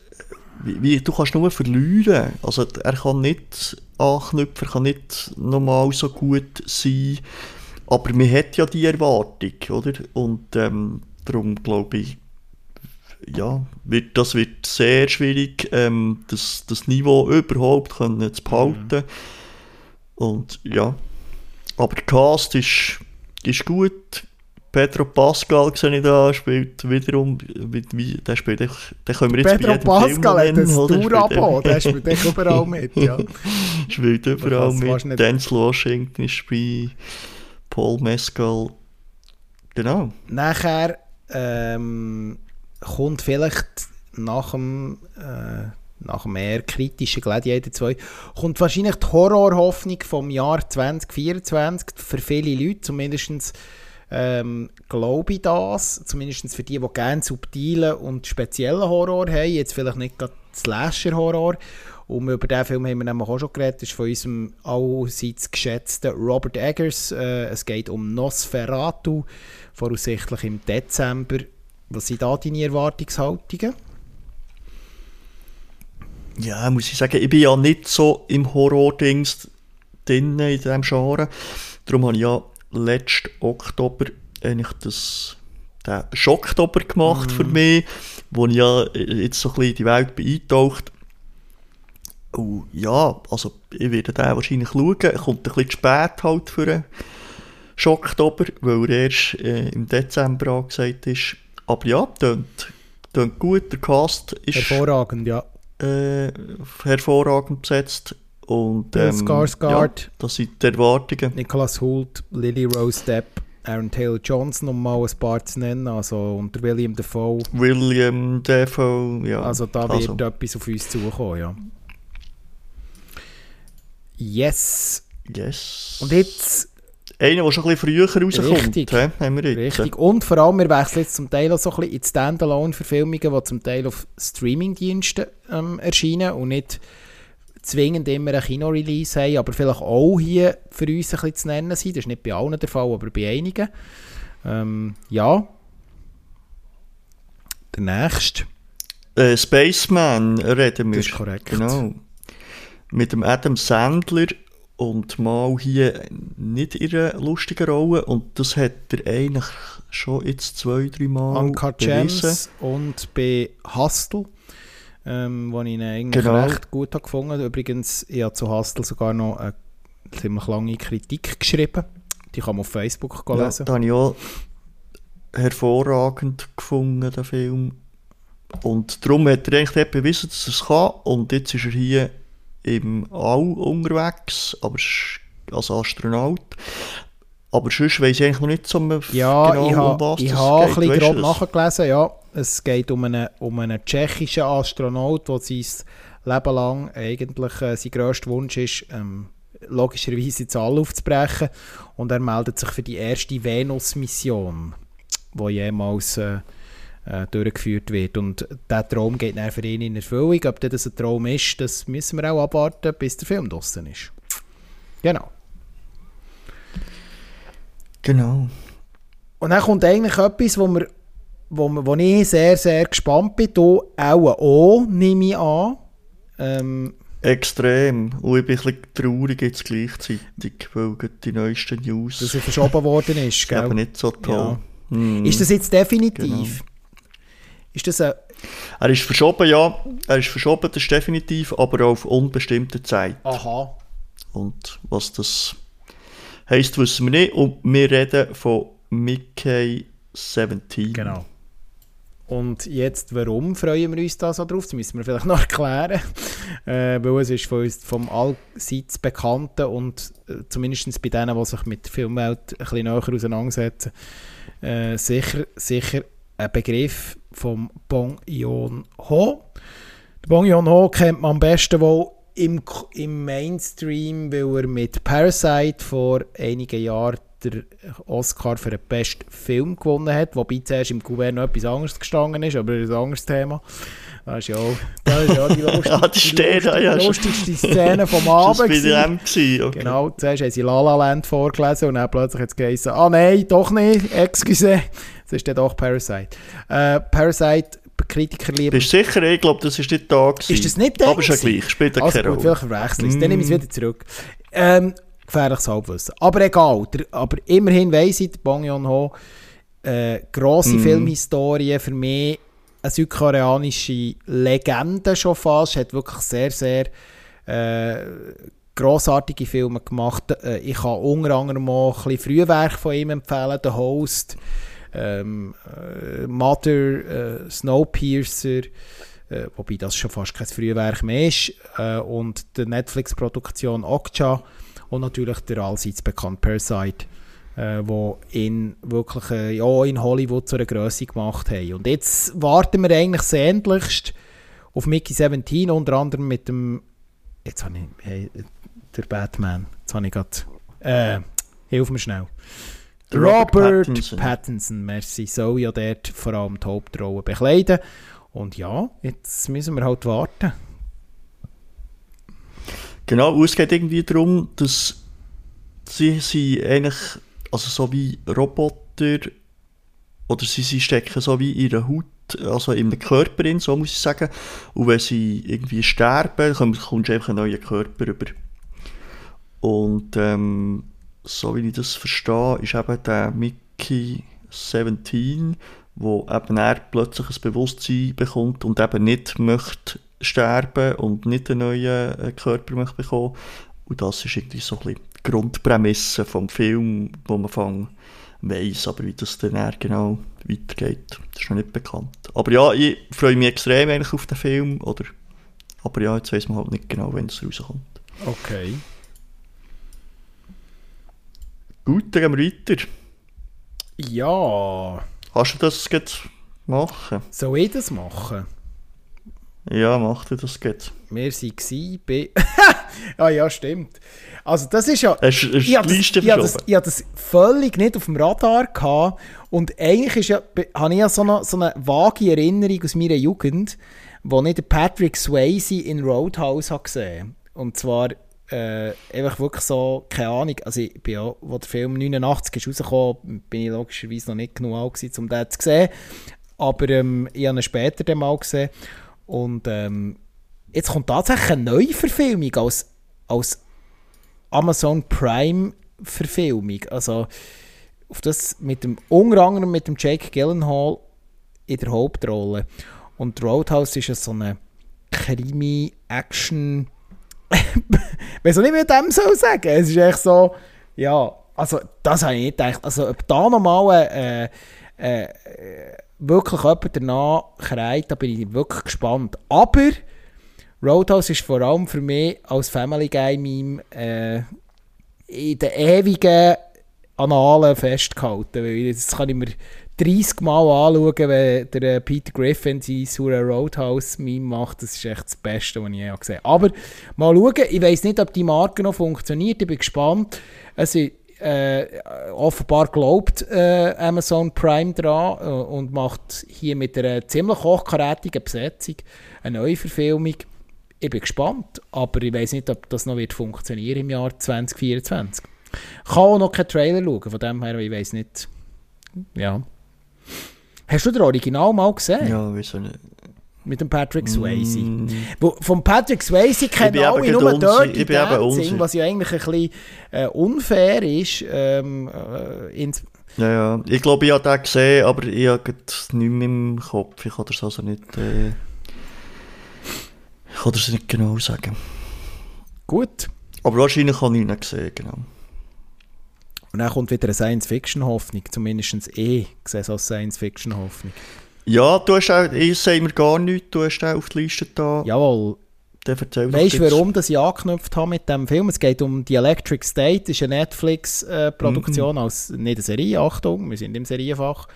Speaker 1: wie, du kannst nur verlieren. Also, er kann nicht anknüpfen, er kann nicht normal so gut sein aber man hat ja die Erwartung, oder? Und ähm, darum glaube ich, ja, wird, das wird sehr schwierig, ähm, das, das Niveau überhaupt können zu behalten. Mhm. Und ja, aber der Cast ist, ist gut. Pedro Pascal sehe ich da, spielt wiederum, wie, der spielt, den können wir jetzt
Speaker 2: Pedro Pascal hat ein Tour-Abo, der spielt überall mit, ja.
Speaker 1: spielt überall mit, Denzel Washington ist bei Paul Mescal. Genau.
Speaker 2: Nachher ähm, kommt vielleicht nach dem, äh, nach dem eher kritischen Gladiator 2, kommt wahrscheinlich die Horrorhoffnung vom Jahr 2024 für viele Leute, zumindest ähm, glaube ich das, zumindest für die, die gerne subtilen und speziellen Horror haben, jetzt vielleicht nicht gerade Slasher-Horror. Und über diesen Film haben wir nämlich auch schon geredet. Das ist von unserem allseits geschätzten Robert Eggers. Äh, es geht um Nosferatu, voraussichtlich im Dezember. Was sind da deine Erwartungshaltungen?
Speaker 1: Ja, muss ich sagen, ich bin ja nicht so im Horror-Dings drin, in diesem Genre. Darum habe ich ja letzten Oktober eigentlich das, den Schocktober gemacht mm. für mich, wo ich ja jetzt so ein bisschen in die Welt bin eingetaucht Oh, ja, also ich werde den wahrscheinlich schauen. Er kommt ein bisschen spät halt für einen Schocktober, weil er erst äh, im Dezember angesagt ist. Aber ja, tönt, tönt gut. Der Cast ist
Speaker 2: hervorragend, ja.
Speaker 1: Äh, hervorragend besetzt. Und, ähm,
Speaker 2: Skarsgård,
Speaker 1: ja, das sind die Erwartungen.
Speaker 2: Nicholas Hoult, Lily Rose Depp, Aaron Taylor Johnson, um mal ein paar zu nennen, also unter William Defoe.
Speaker 1: William Defoe, ja.
Speaker 2: Also da wird also. etwas auf uns zukommen, ja. Yes.
Speaker 1: Yes.
Speaker 2: Und jetzt...
Speaker 1: Einer, der schon ein bisschen früher rauskommt, richtig, he, haben wir
Speaker 2: jetzt. Richtig. Und vor allem, wir wechseln jetzt zum Teil auch so ein bisschen in Standalone-Verfilmungen, die zum Teil auf Streaming-Diensten ähm, erscheinen und nicht zwingend immer ein Kino-Release haben, aber vielleicht auch hier für uns ein bisschen zu nennen sind. Das ist nicht bei allen der Fall, aber bei einigen. Ähm, ja. Der nächste.
Speaker 1: Äh, Spaceman reden wir.
Speaker 2: Das ist korrekt.
Speaker 1: Genau mit dem Adam Sandler und mal hier nicht in einer lustigen Rolle und das hat er eigentlich schon jetzt zwei, drei Mal
Speaker 2: Uncut Gems und bei Hustle, ähm, wo ich ihn eigentlich genau. recht gut habe gefunden. Übrigens, ich habe zu Hustle sogar noch eine ziemlich lange Kritik geschrieben. Die kann man auf Facebook
Speaker 1: Ja,
Speaker 2: lesen.
Speaker 1: da habe ich auch hervorragend gefunden, den Film. Und darum hat er eigentlich bewiesen, dass er es kann. Und jetzt ist er hier im All unterwegs, aber es als Astronaut. Aber sonst weiss ich eigentlich noch nicht so
Speaker 2: Ja,
Speaker 1: genau,
Speaker 2: ich
Speaker 1: um
Speaker 2: habe
Speaker 1: was
Speaker 2: ich
Speaker 1: das
Speaker 2: ha ein
Speaker 1: geht.
Speaker 2: bisschen
Speaker 1: Weisst
Speaker 2: grob
Speaker 1: du das?
Speaker 2: nachgelesen. Ja, es geht um einen, um einen tschechischen Astronaut, der sein Leben lang eigentlich äh, sein grösster Wunsch ist, ähm, logischerweise ins All aufzubrechen. Und er meldet sich für die erste Venus-Mission, die jemals äh, äh, durchgeführt wird. Und der Traum geht dann für ihn in Erfüllung. Ob das ein Traum ist, das müssen wir auch abwarten, bis der Film draussen ist. Genau.
Speaker 1: Genau.
Speaker 2: Und dann kommt eigentlich etwas, wo, wir, wo, wir, wo ich sehr, sehr gespannt bin. Du auch, auch nehme ich an. Ähm,
Speaker 1: Extrem. Und ich bin ein bisschen traurig jetzt gleichzeitig, weil die neuesten News
Speaker 2: dass er verschoben worden ist.
Speaker 1: ist eben
Speaker 2: Gell?
Speaker 1: nicht so toll.
Speaker 2: Ja.
Speaker 1: Hm.
Speaker 2: Ist das jetzt definitiv? Ist das ein...
Speaker 1: Er ist verschoben, ja. Er ist verschoben, das ist definitiv, aber auf unbestimmte Zeit.
Speaker 2: Aha.
Speaker 1: Und was das heisst, wissen wir nicht. Und wir reden von Mickey 17.
Speaker 2: Genau. Und jetzt, warum freuen wir uns da so drauf? Das müssen wir vielleicht noch erklären. Äh, weil es ist von uns, vom allseits Bekannten und äh, zumindest bei denen, die sich mit der Filmwelt ein bisschen näher auseinandersetzen, äh, sicher, sicher ein Begriff vom Bong Joon-ho. Der Bong Joon-ho kennt man am besten wohl im, im Mainstream, weil er mit Parasite vor einigen Jahren der Oscar für den besten Film gewonnen hat, wobei zuerst im noch etwas anderes gestanden ist, aber ein anderes Thema. Das ist ja, auch- das ist ja die, lustig,
Speaker 1: Ja, die steht da, ja, schon.
Speaker 2: lustigste Szene vom
Speaker 1: Das
Speaker 2: Abend.
Speaker 1: war bei dem. Okay.
Speaker 2: Genau, zuerst haben sie La La Land vorgelesen und dann plötzlich hat es geheißen, ah nein, doch nicht, excuse. Das ist dann doch Parasite. Äh, Parasite, Kritiker lieben.
Speaker 1: Bist du sicher? Ich glaube, das ist nicht da. Gewesen.
Speaker 2: Ist das nicht der
Speaker 1: Aber
Speaker 2: gewesen?
Speaker 1: gleich, spielt ja
Speaker 2: Also
Speaker 1: keine
Speaker 2: gut,
Speaker 1: Rolle.
Speaker 2: vielleicht verwechsel ich es. Dann nehme ich es wieder zurück. Ähm, gefährliches Halbwissen. Aber egal. Der, aber immerhin weiss ich, Bong Joon-ho, äh, grosse
Speaker 1: Mhm.
Speaker 2: Filmhistorie, für mich eine südkoreanische Legende schon fast, hat wirklich sehr, sehr äh, grossartige Filme gemacht. Äh, ich kann unter anderem auch ein bisschen Frühwerk von ihm empfehlen, The Host, ähm, äh, Mother, äh, Snowpiercer, äh, wobei das schon fast kein Frühwerk mehr ist, äh, und die Netflix-Produktion Okja und natürlich der allseits bekannte Parasite, äh, wo ihn wirklich äh, ja, in Hollywood zu einer Größe gemacht haben. Und jetzt warten wir eigentlich sehnlichst auf Mickey 17, unter anderem mit dem jetzt habe ich hey, der Batman, jetzt habe ich gerade äh, hilf mir schnell. Robert,
Speaker 1: Robert
Speaker 2: Pattinson.
Speaker 1: Pattinson.
Speaker 2: merci, soll ja dort vor allem die Hauptrolle bekleiden. Und ja, jetzt müssen wir halt warten.
Speaker 1: Genau, es geht irgendwie darum, dass sie sind eigentlich, also so wie Roboter, oder sie, sie stecken so wie in ihrer Haut, also in einem Körper in, so muss ich sagen. Und wenn sie irgendwie sterben, du einfach einen neuen Körper über. Und ähm, so wie ich das verstehe, ist eben der Mickey 17, wo eben er plötzlich ein Bewusstsein bekommt und eben nicht möchte sterben und nicht einen neuen äh, Körper möchte bekommen. Und das ist irgendwie so ein bisschen Grundprämisse vom Film, wo man fang weiss, aber wie das dann genau weitergeht, das ist noch nicht bekannt. Aber ja, ich freue mich extrem eigentlich auf den Film, oder? Aber ja, jetzt weiss man halt nicht genau, wenn es rauskommt.
Speaker 2: Okay.
Speaker 1: Gut, dann gehen wir weiter.
Speaker 2: Ja,
Speaker 1: Kannst du das jetzt machen?
Speaker 2: soll ich das machen?
Speaker 1: Ja, mach du das jetzt.
Speaker 2: Wir waren bei... ah ja, stimmt. Also das ist ja...
Speaker 1: Hast du hast
Speaker 2: Ich habe das, ich habe das, ich habe das völlig nicht auf dem Radar gehabt. Und eigentlich ist ja, be- habe ich ja so eine, so eine vage Erinnerung aus meiner Jugend, wo ich den Patrick Swayze in Roadhouse habe gesehen Und zwar äh, einfach wirklich so, keine Ahnung, also ich bin ja, wo der Film 89 ist rausgekommen, bin ich logischerweise noch nicht genug alt gewesen, um den zu sehen. Aber ähm, ich habe ihn später dann mal gesehen. Und ähm, jetzt kommt tatsächlich eine neue Verfilmung als, als Amazon Prime Verfilmung. Also auf das mit dem unter anderem mit dem Jake Gyllenhaal in der Hauptrolle. Und Roadhouse ist ja so eine Krimi-Action weiß auch nicht, wie ich dem soll sagen. Es ist echt so, ja, also das habe ich nicht gedacht. Also ob da nochmal äh, äh, wirklich jemand danach kreit, da bin ich wirklich gespannt. Aber Roadhouse ist vor allem für mich als Family Guy Meme äh, in den ewigen Analen festgehalten. Weil das kann ich mir 30 Mal anschauen, wenn der äh, Peter Griffin sein Sura Roadhouse Meme macht. Das ist echt das Beste, was ich je gesehen habe. Aber mal schauen, ich weiß nicht, ob die Marke noch funktioniert. Ich bin gespannt. Es äh, offenbar glaubt äh, Amazon Prime dran äh, und macht hier mit einer ziemlich hochkarätigen Besetzung eine neue Verfilmung. Ich bin gespannt, aber ich weiß nicht, ob das noch wird funktionieren im Jahr 2024. Ich kann auch noch keinen Trailer schauen, von dem her, ich weiß nicht. Ja. Hast du den Original mal gesehen?
Speaker 1: Ja, wieso nicht?
Speaker 2: Mit dem Patrick Swayze.
Speaker 1: Mm.
Speaker 2: Wo, vom Patrick Swayze kennen alle nur. Dirty Dancing, was ja eigentlich ein bisschen äh, unfair ist. Ähm, äh,
Speaker 1: Ja, ja. Ich glaube, ich habe den gesehen, aber ich habe gerade nichts mehr im Kopf. Ich kann das also nicht... Äh, ich kann das nicht genau sagen.
Speaker 2: gut.
Speaker 1: Aber wahrscheinlich habe ich ihn nicht gesehen, genau.
Speaker 2: Und dann kommt wieder eine Science-Fiction-Hoffnung, zumindest eh gesehen als Science-Fiction-Hoffnung.
Speaker 1: Ja, du hast auch... Ich sage mir gar nichts. Du hast den auf die Liste da.
Speaker 2: Jawohl.
Speaker 1: Dann erzähl
Speaker 2: Weißt du, warum dass ich angeknüpft habe mit dem Film? Es geht um die Electric State, das ist eine Netflix-Produktion, als nicht eine Serie, Achtung, wir sind im Serienfach.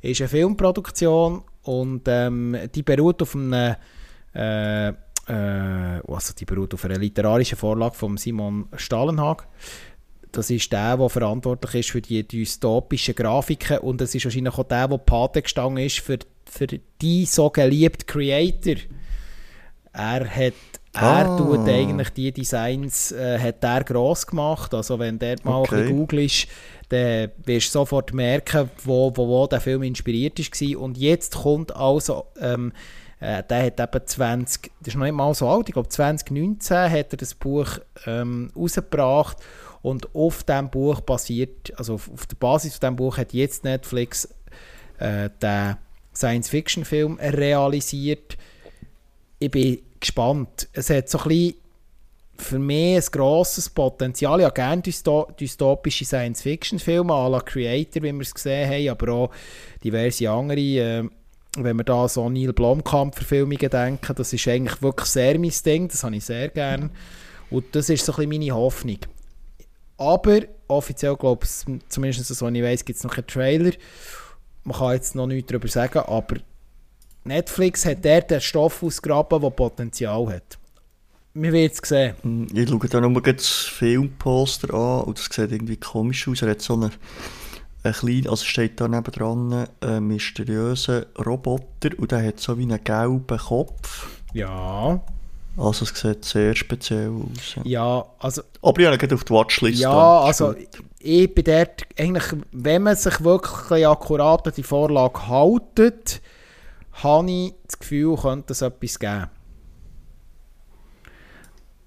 Speaker 2: Ist eine Filmproduktion und ähm, die beruht auf einem äh, äh, also die beruht auf einer literarischen Vorlage von Simon Stahlenhag. Das ist der, der verantwortlich ist für die dystopischen Grafiken und es ist wahrscheinlich auch der, der Pate gestanden ist für, für die so geliebte Creator. Er hat er
Speaker 1: Ah.
Speaker 2: tut eigentlich die Designs äh, hat er gross gemacht. Also wenn der mal
Speaker 1: Okay.
Speaker 2: ein bisschen googelst, dann wirst du sofort merken, wo, wo, wo der Film inspiriert war. Und jetzt kommt also, ähm, äh, der hat eben 20, das ist noch nicht mal so alt, ich glaube 2019 hat er das Buch ähm, rausgebracht und auf diesem Buch basiert, also auf, auf der Basis von diesem Buch hat jetzt Netflix äh, den Science-Fiction-Film realisiert. Ich bin gespannt. Es hat so ein bisschen für mich ein grosses Potenzial. Ich habe gerne dysto dystopische Science-Fiction-Filme à la Creator, wie wir es gesehen haben, aber auch diverse andere. Äh, wenn wir da so Neil Blomkamp-Verfilmungen denken, das ist eigentlich wirklich sehr mein Ding, das habe ich sehr gerne. Und das ist so ein bisschen meine Hoffnung. Aber offiziell, glaube ich, zumindest so ich weiß, gibt es noch keinen Trailer. Man kann jetzt noch nichts darüber sagen, aber Netflix hat dort den Stoff ausgraben, der Potenzial hat. Wir werden es sehen.
Speaker 1: Hm, Ich schaue da nur gerade das Filmposter an und das sieht irgendwie komisch aus. Er hat so einen, einen kleinen, also steht da nebendran, einen mysteriösen Roboter und der hat so wie einen gelben Kopf.
Speaker 2: Ja.
Speaker 1: Also es sieht sehr speziell aus. Ja.
Speaker 2: Ja, also,
Speaker 1: Aber ich habe gerade auf die Watchlist.
Speaker 2: ja, also ich bin dort eigentlich, wenn man sich wirklich akkurat an die Vorlage haltet, habe ich das Gefühl, könnte es etwas geben.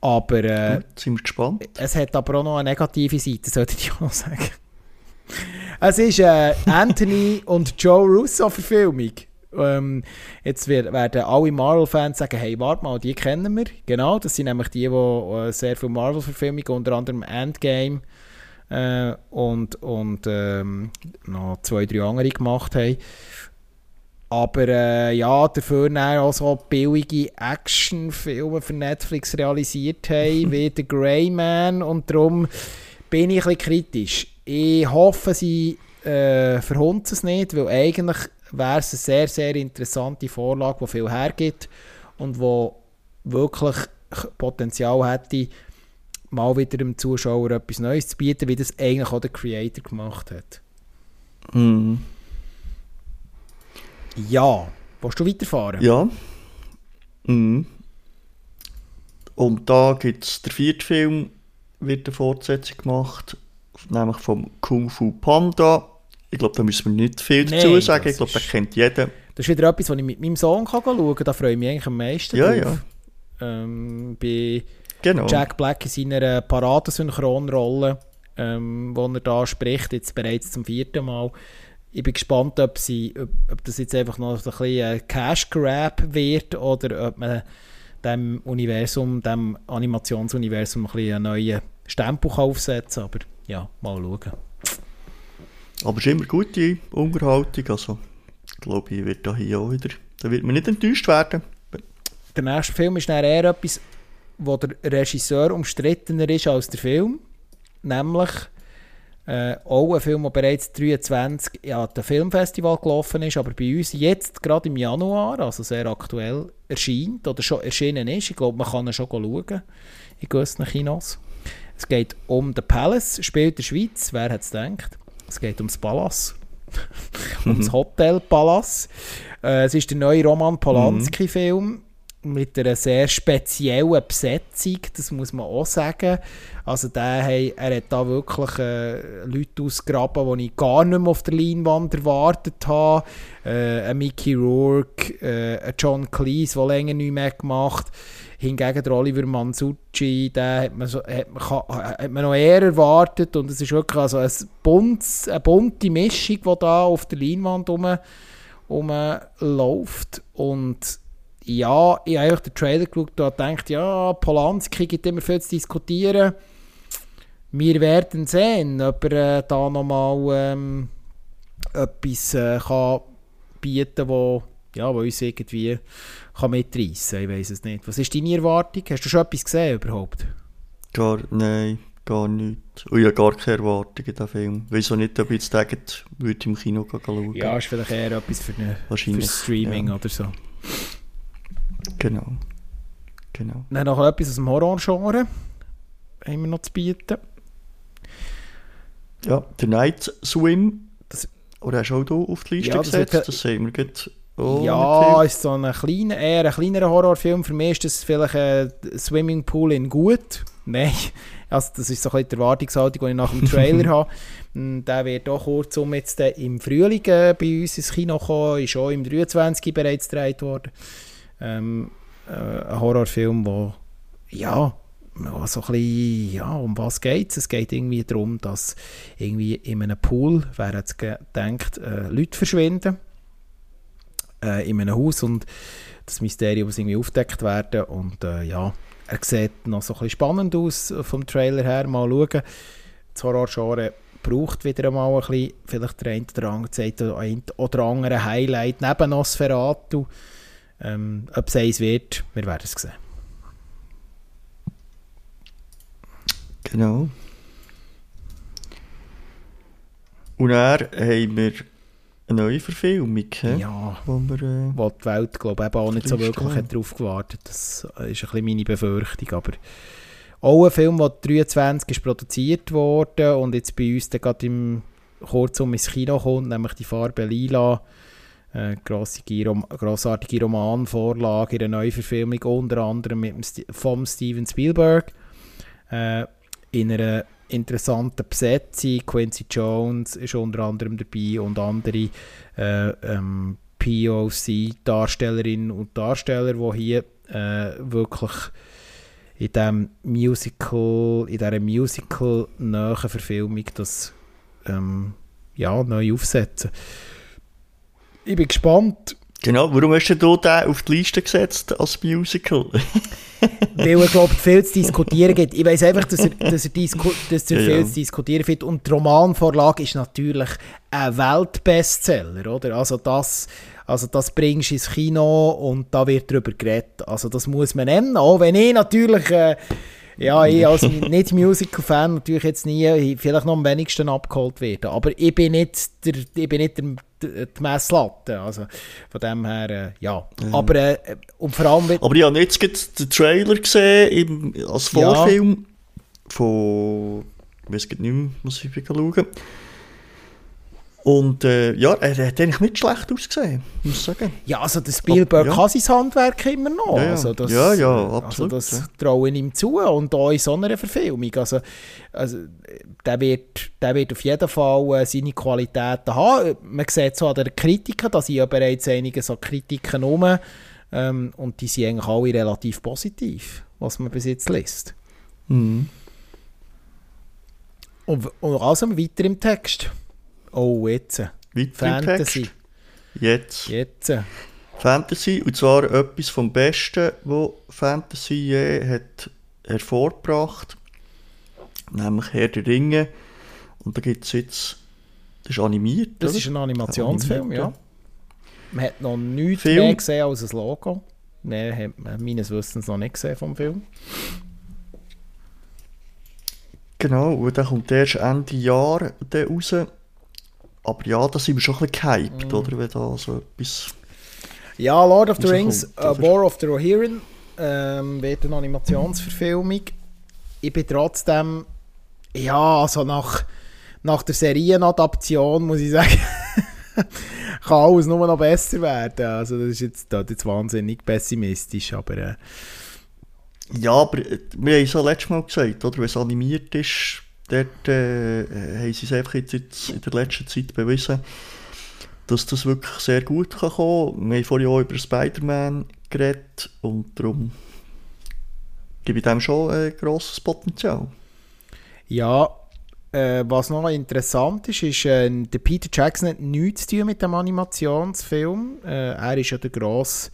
Speaker 2: Aber äh,
Speaker 1: Gut, sind wir gespannt.
Speaker 2: es hat aber auch noch eine negative Seite, sollte ich auch noch sagen. Es ist äh, Anthony und Joe Russo Verfilmung. Ähm, jetzt werden alle Marvel-Fans sagen, hey, warte mal, die kennen wir. Genau, das sind nämlich die, die äh, sehr viele Marvel-Verfilmungen, unter anderem Endgame äh, und, und ähm, noch zwei, drei andere gemacht haben. Aber äh, ja, dafür dann auch so billige Actionfilme für Netflix realisiert haben, wie The Grey Man. Und darum bin ich ein bisschen kritisch. Ich hoffe, sie äh, verhunzen es nicht, weil eigentlich wäre es eine sehr, sehr interessante Vorlage, die viel hergibt und wo wirklich Potenzial hätte, mal wieder dem Zuschauer etwas Neues zu bieten, wie das eigentlich auch der Creator gemacht hat.
Speaker 1: Mhm.
Speaker 2: Ja, willst du weiterfahren?
Speaker 1: Ja. Mhm. Und da gibt es der vierte Film, wird eine Fortsetzung gemacht, nämlich vom Kung Fu Panda. Ich glaube, da müssen wir nicht viel dazu
Speaker 2: Nein,
Speaker 1: sagen. Ich glaube, das kennt jeder.
Speaker 2: Das ist wieder etwas, was ich mit meinem Sohn kann schauen kann. Da freue ich mich eigentlich am meisten
Speaker 1: Ja,
Speaker 2: drauf. Ähm, bei
Speaker 1: Genau.
Speaker 2: Jack Black in seiner Paradesynchronrolle, ähm, wo er da spricht, jetzt bereits zum vierten Mal. Ich bin gespannt, ob, sie, ob, ob das jetzt einfach noch ein bisschen Cash Grab wird oder ob man dem Universum, dem Animationsuniversum ein bisschen einen neuen Stempel aufsetzen Aber ja, mal schauen.
Speaker 1: Aber es ist immer gute Unterhaltung, also glaube, ich werde hier auch wieder, da wird man nicht enttäuscht werden.
Speaker 2: Der nächste Film ist dann eher etwas, wo der Regisseur umstrittener ist als der Film, nämlich äh, auch ein Film, der bereits 23 ja, dem Filmfestival gelaufen ist, aber bei uns jetzt gerade im Januar, also sehr aktuell, erscheint oder schon erschienen ist. Ich glaube, man kann ihn schon schauen in gewissen Kinos. Es geht um The Palace, spielt in der Schweiz, wer hätte es gedacht. Es geht ums Palace. ums Hotel Palace. Äh, es ist der neue Roman Polanski-Film mit einer sehr speziellen Besetzung, das muss man auch sagen. Also der, hey, er hat da wirklich äh, Leute ausgraben, die ich gar nicht mehr auf der Leinwand erwartet habe. Äh, ein Mickey Rourke, äh, ein John Cleese, der länger nicht mehr gemacht Hingegen der Oliver Mansucci, den hat man, so, hat, man, hat man noch eher erwartet und es ist wirklich also ein buntes, eine bunte Mischung, die da auf der Leinwand rum, rumläuft und ja, ich habe den Trailer geschaut und gedacht, ja, Polanski gibt immer viel zu diskutieren. Wir werden sehen, ob er äh, da nochmal ähm, etwas äh, kann bieten kann, ja, wo uns irgendwie kann mitreißen kann. Ich weiß es nicht. Was ist deine Erwartung? Hast du schon etwas gesehen überhaupt?
Speaker 1: Gar, nein, gar nicht. Und ich habe gar keine Erwartung in diesem Film. Ich weiß auch nicht, ob ich jetzt denke, würde im Kino schauen.
Speaker 2: Ja, ist vielleicht eher etwas für, eine, für Streaming ja. oder so.
Speaker 1: Genau. genau.
Speaker 2: Dann noch etwas aus dem Horror-Genre haben wir noch zu bieten.
Speaker 1: Ja, der Night Swim. Das, oder hast du auch hier auf die Liste ja, das gesetzt? Wird, das sehen wir gerade.
Speaker 2: Oh, ja, ist so ein kleiner, eher ein kleinerer Horrorfilm. Für mich ist das vielleicht ein Swimmingpool in gut. Nein, also das ist so ein bisschen die Erwartungshaltung, die ich nach dem Trailer habe. Der wird auch kurzum jetzt im Frühling äh, bei uns ins Kino kommen, ist auch im 23 bereits gedreht worden. Ähm, äh, ein Horrorfilm, wo ja, so ein bisschen, ja, um was geht es? Es geht irgendwie darum, dass irgendwie in einem Pool, wer jetzt gedacht, äh, Leute verschwinden äh, in einem Haus und das Mysterium muss irgendwie aufdeckt werden und äh, ja, er sieht noch so ein bisschen spannend aus vom Trailer her, mal schauen. Das Horror-Genre braucht wieder einmal ein bisschen, vielleicht der eine oder andere oder andere Highlight neben Nosferatu. Ähm, ob es eins wird, wir werden es sehen.
Speaker 1: Genau. Und dann haben wir eine neue Verfilmung,
Speaker 2: ja, wo, wir, äh, wo die Welt glaube ich, auch nicht so wirklich hat darauf gewartet Das ist ein bisschen meine Befürchtung, aber auch ein Film, der 23 ist produziert wurde und jetzt bei uns gerade im Kurzum ins Kino kommt, nämlich die Farbe Lila. Äh, grossartige Romanvorlage in einer Neuverfilmung, unter anderem mit dem vom Steven Spielberg. Äh, in einer interessanten Besetzung. Quincy Jones ist unter anderem dabei und andere äh, ähm, POC-Darstellerinnen und Darsteller, die hier äh, wirklich in diesem Musical, in dieser Musical-nahen Verfilmung das ähm, ja, neu aufsetzen. Ich bin gespannt.
Speaker 1: Genau, warum hast du den auf die Liste gesetzt als Musical?
Speaker 2: Weil er, glaube viel zu diskutieren gibt. Ich weiß einfach, dass er, dass er, disku dass er viel ja. zu diskutieren gibt. Und die Romanvorlage ist natürlich ein Weltbestseller, oder? Also das, also das bringst du ins Kino und da wird darüber geredet. Also das muss man nennen, auch wenn ich natürlich... Äh, ja, ich als Nicht-Musical-Fan natürlich jetzt nie, vielleicht noch am wenigsten abgeholt werden. Aber ich bin nicht der, ich bin nicht der die Messlatte. Also von dem her, äh, ja. Mhm. Aber äh, und vor allem...
Speaker 1: Aber ich habe jetzt den Trailer gesehen im, als Vorfilm ja. von... Ich weiß nicht mehr, muss ich schauen. Und äh, ja, er hat eigentlich nicht schlecht ausgesehen, muss ich sagen.
Speaker 2: Ja, also der Spielberg ja. kann sein Handwerk immer noch.
Speaker 1: Ja, ja,
Speaker 2: also das,
Speaker 1: ja, ja also absolut.
Speaker 2: Also das ja. traue ich ihm zu und auch in so einer Verfilmung. Also, also der, wird, der wird auf jeden Fall äh, seine Qualitäten haben. Man sieht so an den Kritiken, da sind ja bereits einige so Kritiken rum ähm, und die sind eigentlich alle relativ positiv, was man bis jetzt liest.
Speaker 1: Mhm.
Speaker 2: Und, und also weiter im Text. Oh, jetzt.
Speaker 1: Fantasy.
Speaker 2: Jetzt. Jetzt.
Speaker 1: Fantasy, und zwar etwas vom Besten, was Fantasy je hat hervorgebracht, nämlich Herr der Ringe. Und da gibt es jetzt, das ist animiert,
Speaker 2: Das
Speaker 1: oder?
Speaker 2: ist ein Animationsfilm,
Speaker 1: Animiert,
Speaker 2: ja. Man hat noch nichts
Speaker 1: Film.
Speaker 2: mehr gesehen als ein Logo. Nein, hat man meines Wissens noch nicht gesehen vom Film.
Speaker 1: Genau, und der kommt erst Ende Jahr raus. Aber ja, da sind wir schon ein bisschen gehypt,
Speaker 2: Mhm.
Speaker 1: oder? Wenn da so etwas...
Speaker 2: Ja, Lord of the Rings, A
Speaker 1: oder?
Speaker 2: War of the Rohirrim ähm, wird eine Animationsverfilmung. Ich bin trotzdem, ja, also nach, nach der Serienadaption muss ich sagen, kann alles nur noch besser werden. Also das ist jetzt, das ist jetzt wahnsinnig pessimistisch, aber äh,
Speaker 1: Ja, aber äh, wir haben es ja letztes Mal gesagt, oder? Wenn es animiert ist, dort äh, haben sie es einfach jetzt, jetzt in der letzten Zeit bewiesen, dass das wirklich sehr gut kann kommen. Wir haben vorhin auch über Spider-Man geredet und darum gebe ich dem schon ein grosses Potenzial.
Speaker 2: Ja, äh, was noch interessant ist, ist, äh, der Peter Jackson hat nichts zu tun mit dem Animationsfilm. Äh, er ist ja der grosse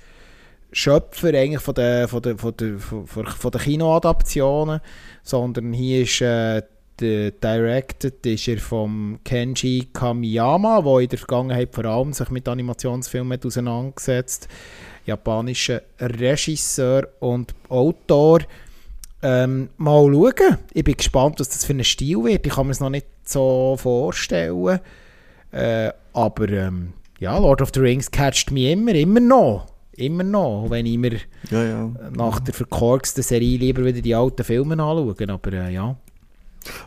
Speaker 2: Schöpfer eigentlich von der, von der, von der, von, der Kinoadaptionen, sondern hier ist äh, der Directed ist er vom Kenji Kamiyama, der in der Vergangenheit vor allem sich mit Animationsfilmen hat auseinandergesetzt japanischer Regisseur und Autor. Ähm, mal schauen. Ich bin gespannt, was das für ein Stil wird. Ich kann mir es noch nicht so vorstellen. Äh, aber ähm, ja, Lord of the Rings catcht mich immer, immer noch. Immer noch. Wenn ich mir
Speaker 1: Ja, ja.
Speaker 2: nach der verkorksten Serie lieber wieder die alten Filme anschaue. Aber äh, ja,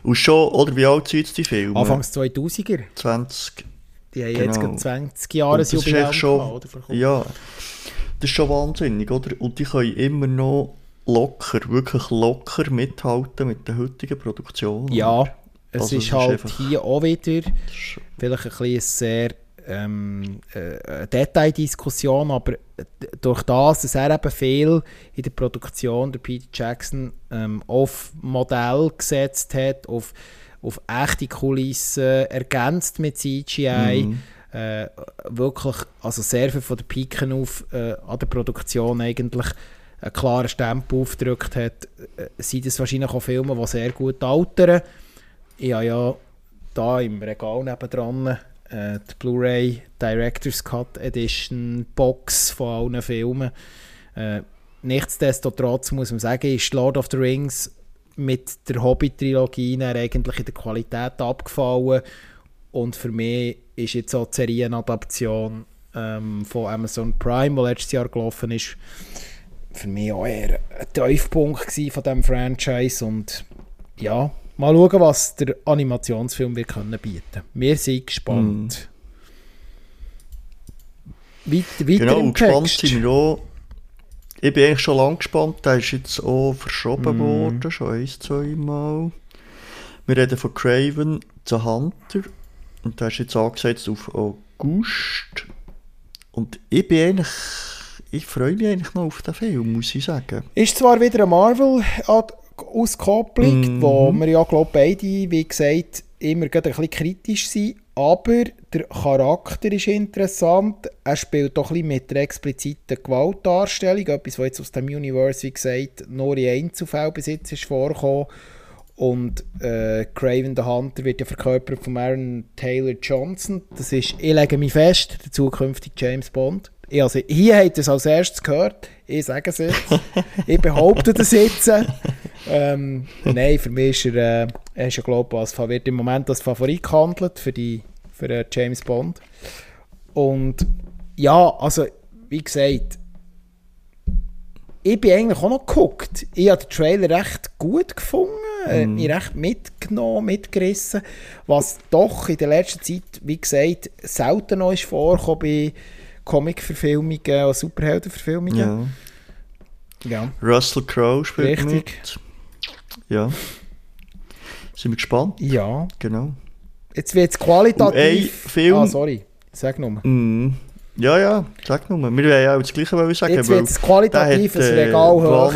Speaker 1: Und schon, oder wie alt sind jetzt die Filme?
Speaker 2: Anfangs 2000er.
Speaker 1: 20.
Speaker 2: Die haben
Speaker 1: Genau.
Speaker 2: jetzt gerade 20
Speaker 1: Und das ist
Speaker 2: Jahresjubiläum
Speaker 1: echt schon,
Speaker 2: gehabt, oder?
Speaker 1: Ja, das ist schon wahnsinnig, oder? Und die können immer noch locker, wirklich locker mithalten mit der heutigen Produktion.
Speaker 2: Ja, es
Speaker 1: Also,
Speaker 2: ist
Speaker 1: ist
Speaker 2: halt hier auch wieder vielleicht ein bisschen sehr ähm, äh, Detaildiskussion, aber durch das, dass er eben viel in der Produktion, der Peter Jackson, ähm, auf Modell gesetzt hat, auf, auf echte Kulissen, ergänzt mit CGI,
Speaker 1: Mhm.
Speaker 2: äh, wirklich, also sehr viel von der Piken auf äh, an der Produktion eigentlich einen klaren Stempel aufgedrückt hat, äh, sind das wahrscheinlich auch Filme, die sehr gut altern. Ich habe ja da im Regal nebendran äh, die Blu-ray Director's Cut Edition Box von allen Filmen. Äh, nichtsdestotrotz muss man sagen, ist Lord of the Rings mit der Hobbit-Trilogie eigentlich in der Qualität abgefallen. Und für mich ist jetzt auch die Serienadaption ähm, von Amazon Prime, die letztes Jahr gelaufen ist, für mich auch eher ein Tiefpunkt von diesem Franchise. Und ja, mal schauen, was der Animationsfilm wird können bieten Wir sind gespannt. Weiter, weiter
Speaker 1: Genau,
Speaker 2: im
Speaker 1: gespannt
Speaker 2: Text.
Speaker 1: sind wir auch. Ich bin eigentlich schon lange gespannt, der ist jetzt auch verschoben
Speaker 2: Mhm.
Speaker 1: worden, schon ein, zwei Mal. Wir reden von Craven the Hunter und der ist jetzt angesetzt auf August. Und ich bin eigentlich, ich freue mich eigentlich noch auf den Film, muss ich sagen.
Speaker 2: Ist zwar wieder eine Marvel-Auskopplung,
Speaker 1: Mhm.
Speaker 2: wo wir ja, glaube beide, wie gesagt, immer ein bisschen kritisch sind, aber der Charakter ist interessant. Er spielt doch ein bisschen mit der expliziten Gewaltdarstellung, etwas, was jetzt aus dem Universe, wie gesagt, nur in Einzelfällen bis jetzt ist vorgekommen. Und äh, Craven the Hunter wird ja verkörpert von Aaron Taylor Johnson. Das ist, ich lege mich fest, der zukünftige James Bond. Ich, also, hier habt ihr es als erstes gehört. Ich sage es jetzt. ich behaupte das jetzt. Ähm, nein, für mich ist er, äh, er ist ja, glaube ich, Favorit im Moment als Favorit gehandelt für, die, für äh, James Bond. Und ja, also, wie gesagt, ich bin eigentlich auch noch geguckt. Ich habe den Trailer recht gut gefunden, äh, mich recht mitgenommen, mitgerissen, was doch in der letzten Zeit, wie gesagt, selten noch ist vorgekommen bei Comic-Verfilmungen und Superhelden-Verfilmungen.
Speaker 1: Ja.
Speaker 2: Ja.
Speaker 1: Russell Crowe spielt
Speaker 2: Richtig.
Speaker 1: mit. Ja. Sind wir gespannt?
Speaker 2: ja.
Speaker 1: Genau.
Speaker 2: Jetzt wird es qualitativ...
Speaker 1: Ein Film-
Speaker 2: Ah, sorry. Sag nur.
Speaker 1: Mhm. Ja, ja, sag nur. Wir wollen ja auch das Gleiche wollen sagen.
Speaker 2: Jetzt wird es qualitativ ein
Speaker 1: äh,
Speaker 2: Regal hoch.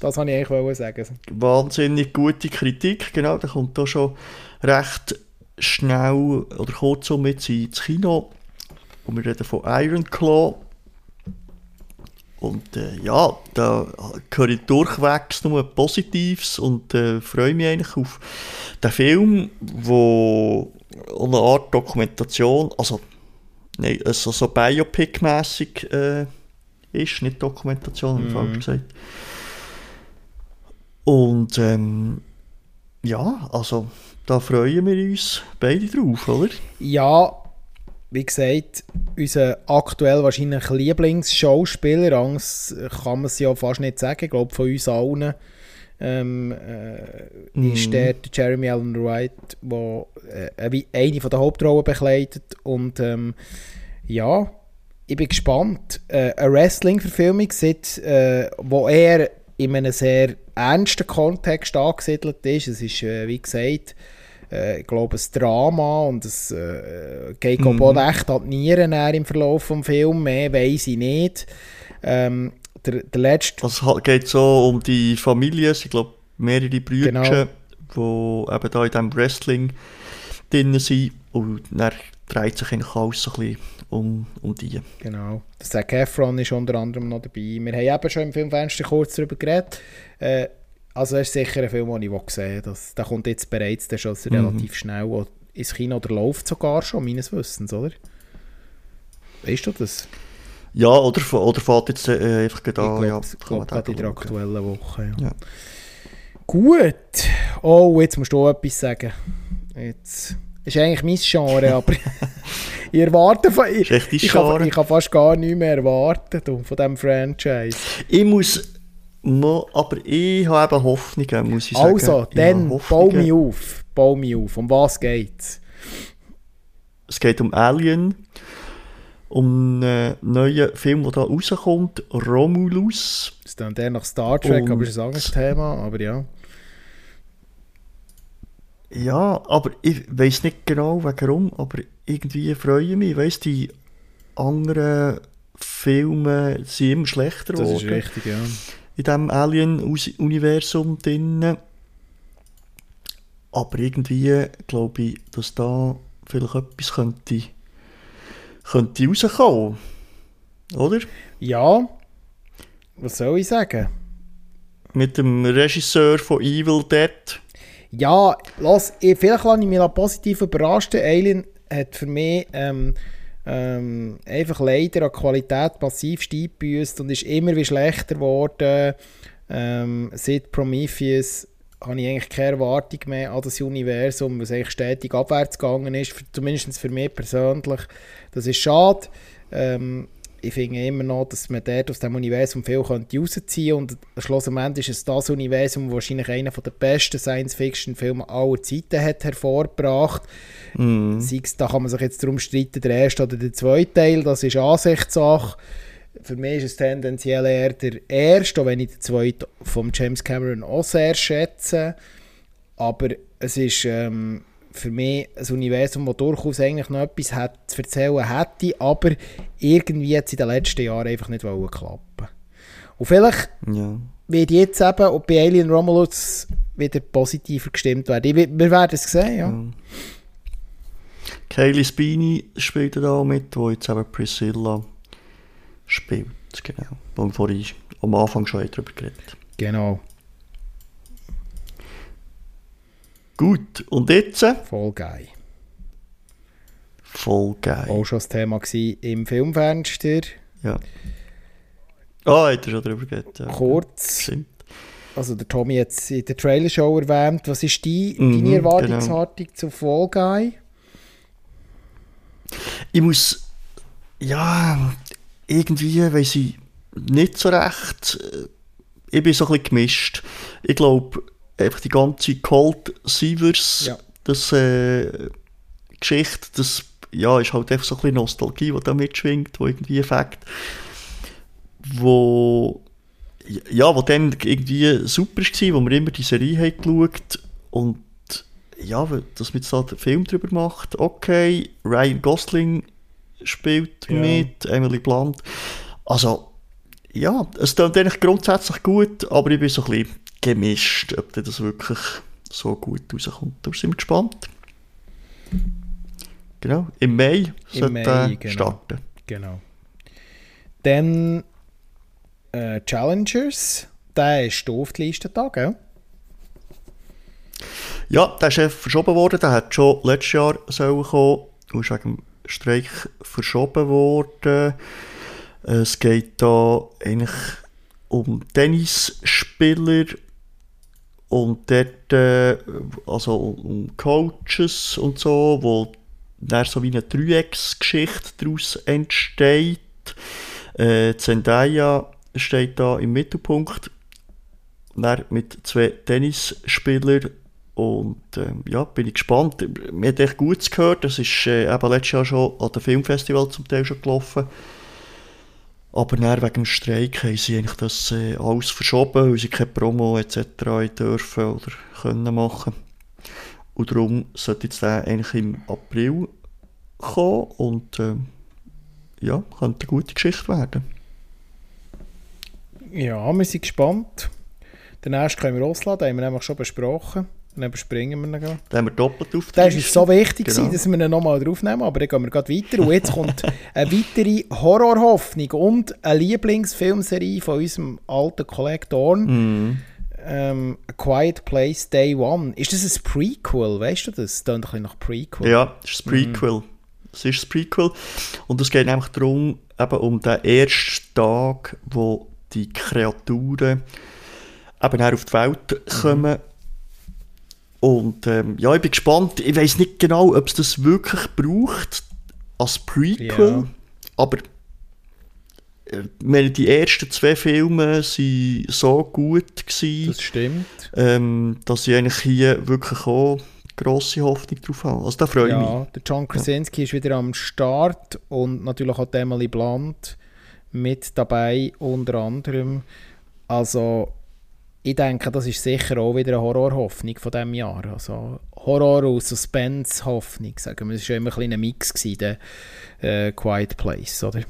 Speaker 2: Das wollte ich eigentlich sagen.
Speaker 1: wahnsinnig gute Kritik, genau, da kommt da schon recht schnell oder kurzum jetzt ins Kino. Und wir reden von Iron Claw. Und äh, ja, da höre ich durchwegs nur Positives und äh, freue mich eigentlich auf den Film, wo eine Art Dokumentation, also nein, also so Biopic-mässig äh, ist, nicht Dokumentation, ich falsch gesagt. Und ähm, ja, also da freuen wir uns beide drauf, oder?
Speaker 2: Ja, wie gesagt, unser aktuell wahrscheinlich Lieblingsschauspieler, Angst kann man es ja fast nicht sagen, ich glaube von uns allen, ähm, äh, mm. ist der Jeremy Allen Wright, der äh, eine von der Hauptrollen bekleidet und ähm, ja, ich bin gespannt. Äh, eine Wrestling-Verfilmung, äh, wo er in einem sehr ernsten Kontext angesiedelt ist. Es ist, äh, wie gesagt, äh, ich glaube, ein Drama und es äh, geht mhm. auch echt an die Nieren im Verlauf des Films. Mehr weiß ich nicht. Ähm, der, der letzte...
Speaker 1: Es geht so um die Familie, ich glaube, mehrere Brüder, genau. die eben da in diesem Wrestling drin sind und dann dreht sich eigentlich alles so ein bisschen um, um die.
Speaker 2: Genau. Zac Efron ist unter anderem noch dabei. Wir haben eben schon im Filmfenster kurz darüber geredet. Äh, also das ist sicher ein Film, den ich gesehen habe. Der kommt jetzt bereits der schon mhm. relativ schnell ins Kino oder läuft sogar schon, meines Wissens, oder? Weißt du das?
Speaker 1: Ja, oder, oder fährt jetzt äh, einfach gerade
Speaker 2: an. Ich glaube, gerade in der aktuellen Woche. Ja. ja. Gut. Oh, jetzt musst du auch etwas sagen. Jetzt ist eigentlich mein Genre, aber ich erwarte von, ich, ich, kann, ich kann fast gar nichts mehr erwarten von diesem Franchise.
Speaker 1: Ich muss, no, aber ich habe eben Hoffnungen, muss ich
Speaker 2: sagen. Also, dann bau mich auf, bau mich auf. Um was geht's?
Speaker 1: Es geht um Alien, um einen neuen Film, der da rauskommt, Romulus.
Speaker 2: Das ist dann der nach Star Trek, Und aber ist ein anderes Thema, aber ja.
Speaker 1: Ja, aber ich weiß nicht genau warum, aber irgendwie freue ich mich. Ich weiss, die anderen Filme sind immer schlechter
Speaker 2: geworden. Das ist richtig, ja.
Speaker 1: In diesem Alien-Universum drin. Aber irgendwie glaube ich, dass da vielleicht etwas könnte, könnte rauskommen. Oder?
Speaker 2: Ja. Was soll ich sagen?
Speaker 1: Mit dem Regisseur von Evil Dead.
Speaker 2: Ja, lass, vielleicht kann ich mich noch positiv überraschen. Alien hat für mich ähm, ähm, einfach leider an Qualität massiv eingebüßt und ist immer wie schlechter geworden. Ähm, seit Prometheus habe ich eigentlich keine Erwartung mehr an das Universum, was eigentlich stetig abwärts gegangen ist, zumindest für mich persönlich. Das ist schade. Ähm, ich finde immer noch, dass man dort aus dem Universum viel könnte rausziehen könnte. Und schlussendlich ist es das Universum, das wahrscheinlich einer der besten Science-Fiction-Filme aller Zeiten hat hervorgebracht. Mm. da kann man sich jetzt darum streiten, der erste oder der zweite Teil, das ist Ansichtssache. Für mich ist es tendenziell eher der erste, auch wenn ich den zweiten von James Cameron auch sehr schätze. Aber es ist... Ähm, für mich ein Universum, das durchaus eigentlich noch etwas hat, zu erzählen hätte, aber irgendwie hat es in den letzten Jahren einfach nicht klappen Und vielleicht ja. wird jetzt eben bei Alien Romulus wieder positiver gestimmt werden. Wir werden es sehen, ja. ja.
Speaker 1: Kaylee Spini spielt da mit, wo jetzt eben Priscilla spielt, genau. Wo wir vorhin am Anfang schon darüber geredet
Speaker 2: Genau.
Speaker 1: Gut, und jetzt?
Speaker 2: Voll geil.
Speaker 1: Voll geil.
Speaker 2: Auch schon das Thema im Filmfenster.
Speaker 1: Ja. Ah, oh, hat er schon darüber geredet. Ja.
Speaker 2: Kurz. Also der Tommy hat es in der Trailer-Show erwähnt. Was ist die, mhm, deine Erwartungshaltung genau. zu Fall Guy?
Speaker 1: Ich muss... Ja, irgendwie weiß ich nicht so recht. Ich bin so ein bisschen gemischt. Ich glaube einfach die ganze Cold Sievers, ja. das äh, Geschichte, das ja, ist halt einfach so ein bisschen Nostalgie, die da mitschwingt, wo irgendwie Effekt, wo ja, wo dann irgendwie super war, wo wir immer die Serie haben geschaut und ja, dass man jetzt da den Film drüber macht, okay, Ryan Gosling spielt ja. mit, Emily Blunt, also ja, es klingt eigentlich grundsätzlich gut, aber ich bin so ein bisschen gemischt, ob das wirklich so gut rauskommt. Da sind wir gespannt. Genau, im Mai sollte er genau. starten.
Speaker 2: Genau. Dann äh, Challengers, der ist auf die Liste da, gell?
Speaker 1: Ja, der ist verschoben worden. Der hat schon letztes Jahr sollen kommen und ist wegen dem Streik verschoben worden. Es geht da eigentlich um Tennisspieler und dort, äh, also um Coaches und so, wo dann so wie eine Dreiecksgeschichte daraus entsteht. Äh, Zendaya steht da im Mittelpunkt. Dann mit zwei Tennisspielern und ähm, ja, bin ich gespannt. Mir hat echt gut gehört. Das ist äh, eben letztes Jahr schon an dem Filmfestival zum Teil schon gelaufen. Aber dann wegen dem Streik haben sie eigentlich das äh, alles verschoben, weil sie keine Promo etc. dürfen oder können machen. Und darum sollte jetzt der eigentlich im April kommen und äh, ja, könnte eine gute Geschichte werden.
Speaker 2: Ja, wir sind gespannt. Den ersten können wir ausladen, haben wir nämlich schon besprochen. Dann überspringen wir ihn gerade.
Speaker 1: Den haben wir doppelt auf
Speaker 2: Das war so wichtig, genau. gewesen, dass wir ihn nochmal draufnehmen, aber dann gehen wir gerade weiter. Und jetzt kommt eine weitere Horrorhoffnung und eine Lieblingsfilmserie von unserem alten Kollegen Dorn. Mm. Ähm, A Quiet Place Day One. Ist das ein Prequel? Weißt du das? Das klingt ein bisschen nach Prequel.
Speaker 1: Ja, das ist ein Prequel. Mm. Das ist das Prequel. Und es geht nämlich darum, eben um den ersten Tag, wo die Kreaturen eben auf die Welt kommen. Mm und ähm, ja, ich bin gespannt. Ich weiß nicht genau, ob es das wirklich braucht als Prequel. Ja. Aber äh, meine, die ersten zwei Filme waren so gut. Gewesen,
Speaker 2: das stimmt.
Speaker 1: Ähm, dass ich eigentlich hier wirklich auch grosse Hoffnung drauf habe. Also da freue ich
Speaker 2: ja, mich. Der John Krasinski ja. ist wieder am Start und natürlich auch Emily Blunt mit dabei unter anderem. Also ich denke, das ist sicher auch wieder eine Horrorhoffnung von diesem Jahr. Also Horror- und Suspense-Hoffnung, sagen wir. Es war ja immer ein, ein Mix, gewesen, der äh, Quiet Place, oder?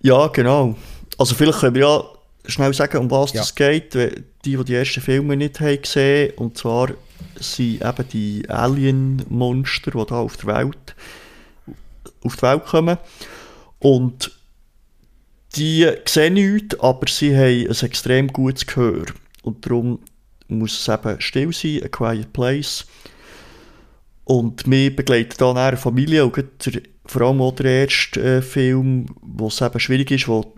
Speaker 1: Ja, genau. Also vielleicht können wir ja schnell sagen, um was ja. das geht. Die, die die ersten Filme nicht haben gesehen und zwar sind eben die Alien-Monster, die da auf der Welt auf die Welt kommen. Und die sehen nichts, aber sie haben ein extrem gutes Gehör. Und darum muss es eben still sein, a quiet place. Und wir begleiten dann eine Familie, und der, vor allem auch der erste äh, Film, wo es eben schwierig ist, wo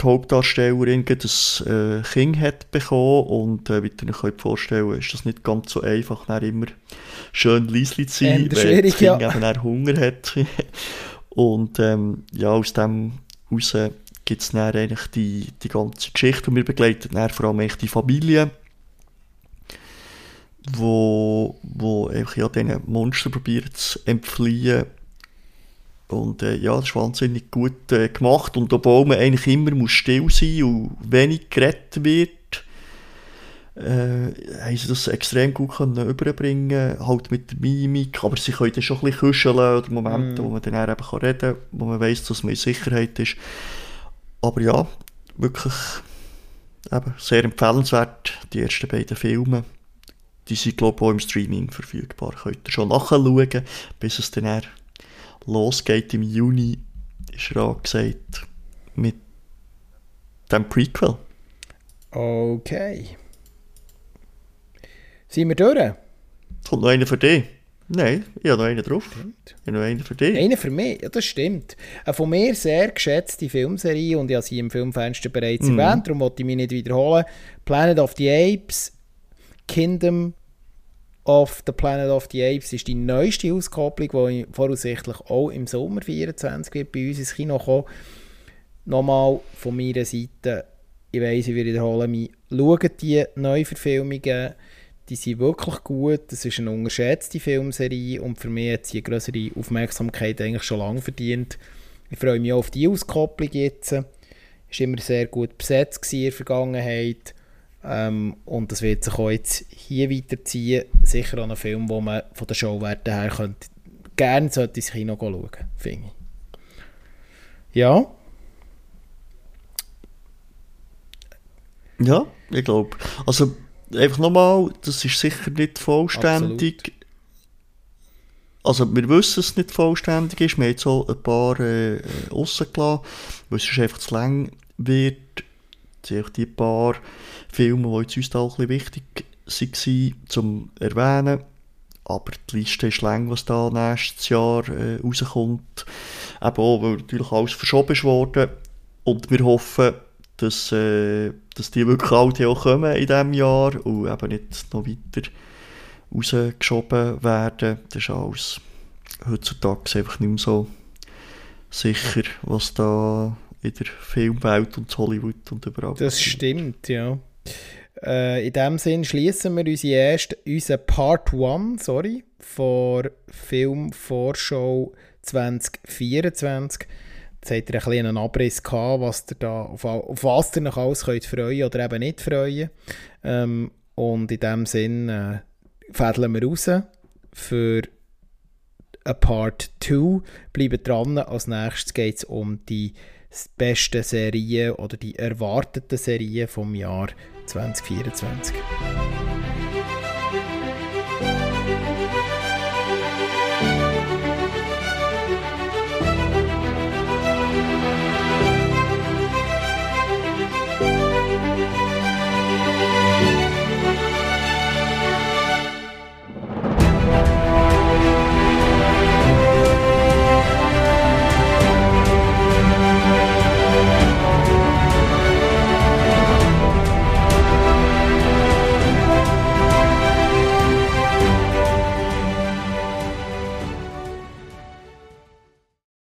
Speaker 1: die Hauptdarstellerin ein äh, Kind hat bekommen und äh, wie ihr euch vorstellen könnt, ist das nicht ganz so einfach, dann immer schön leise zu sein,
Speaker 2: weil das Kind
Speaker 1: ja. eben Hunger hat. und ähm, ja, aus dem raus gibt es dann eigentlich die, die ganze Geschichte und wir begleiten dann vor allem die Familie, wo, wo einfach ja diesen Monster probiert zu entfliehen. Und äh, ja, das ist wahnsinnig gut äh, gemacht. Und obwohl man eigentlich immer muss still sein und wenig geredet wird, äh, haben sie das extrem gut können überbringen halt mit der Mimik, aber sie können dann schon ein bisschen kuscheln oder Momente, mm. wo man dann eben kann reden kann, wo man weiss, dass man in Sicherheit ist. Aber ja, wirklich eben sehr empfehlenswert, die ersten beiden Filme. Die sind, glaube ich, auch im Streaming verfügbar. Könnt ihr schon nachschauen, bis es dann losgeht im Juni, ist er gesagt, mit dem Prequel.
Speaker 2: Okay. Sind wir durch?
Speaker 1: Kommt noch einer für dich? Nein, ich habe noch einen drauf. Stimmt. Ich habe noch einen für dich.
Speaker 2: Einen für mich? Ja, das stimmt. Eine von mir sehr geschätzte Filmserie und ich habe sie im Filmfenster bereits mm. erwähnt, darum wollte ich mich nicht wiederholen. Planet of the Apes, Kingdom of the Planet of the Apes ist die neueste Auskopplung, die voraussichtlich auch im Sommer 24 wird bei uns ins Kino kommen. Nochmal von meiner Seite, ich weiss, ich wiederhole mich, schaut die Neuverfilmungen die sind wirklich gut. Das ist eine unterschätzte Filmserie und für mich hat sie eine größere Aufmerksamkeit eigentlich schon lange verdient. Ich freue mich auch auf die Auskopplung jetzt. War immer sehr gut besetzt in der Vergangenheit. Ähm, und das wird sich auch jetzt hier weiterziehen. Sicher auch ein Film, wo man von der Showwerte her könnte, gerne sollte ins Kino schauen, finde ich. Ja.
Speaker 1: Ja, ich glaube. Also einfach nochmal, das ist sicher nicht vollständig. also wir wissen, dass es nicht vollständig ist. Wir haben jetzt auch ein paar äh, rausgelassen, weil es einfach zu lang wird. Die paar Filme, die uns da auch ein bisschen wichtig waren, zum Erwähnen. Aber die Liste ist lang, was da nächstes Jahr äh, rauskommt. Eben auch, weil natürlich alles verschoben ist worden. Und wir hoffen, dass, äh, dass die wirklich alle auch kommen in diesem Jahr und eben nicht noch weiter rausgeschoben werden. Das ist alles heutzutage einfach nicht mehr so sicher, was da in der Filmwelt und Hollywood und überall
Speaker 2: Das stimmt, ja. Äh, in dem Sinn schließen wir unsere erste, unseren Part 1, sorry, vor Filmvorschau 2024. Jetzt habt ihr ein bisschen einen Abriss gehabt, was ihr da, auf, auf was ihr euch alles könnt freuen oder eben nicht freuen. Ähm, und in dem Sinn äh, fädeln wir raus für a Part 2. Bleibt dran, als nächstes geht es um die besten Serien oder die erwarteten Serien vom Jahr 2024.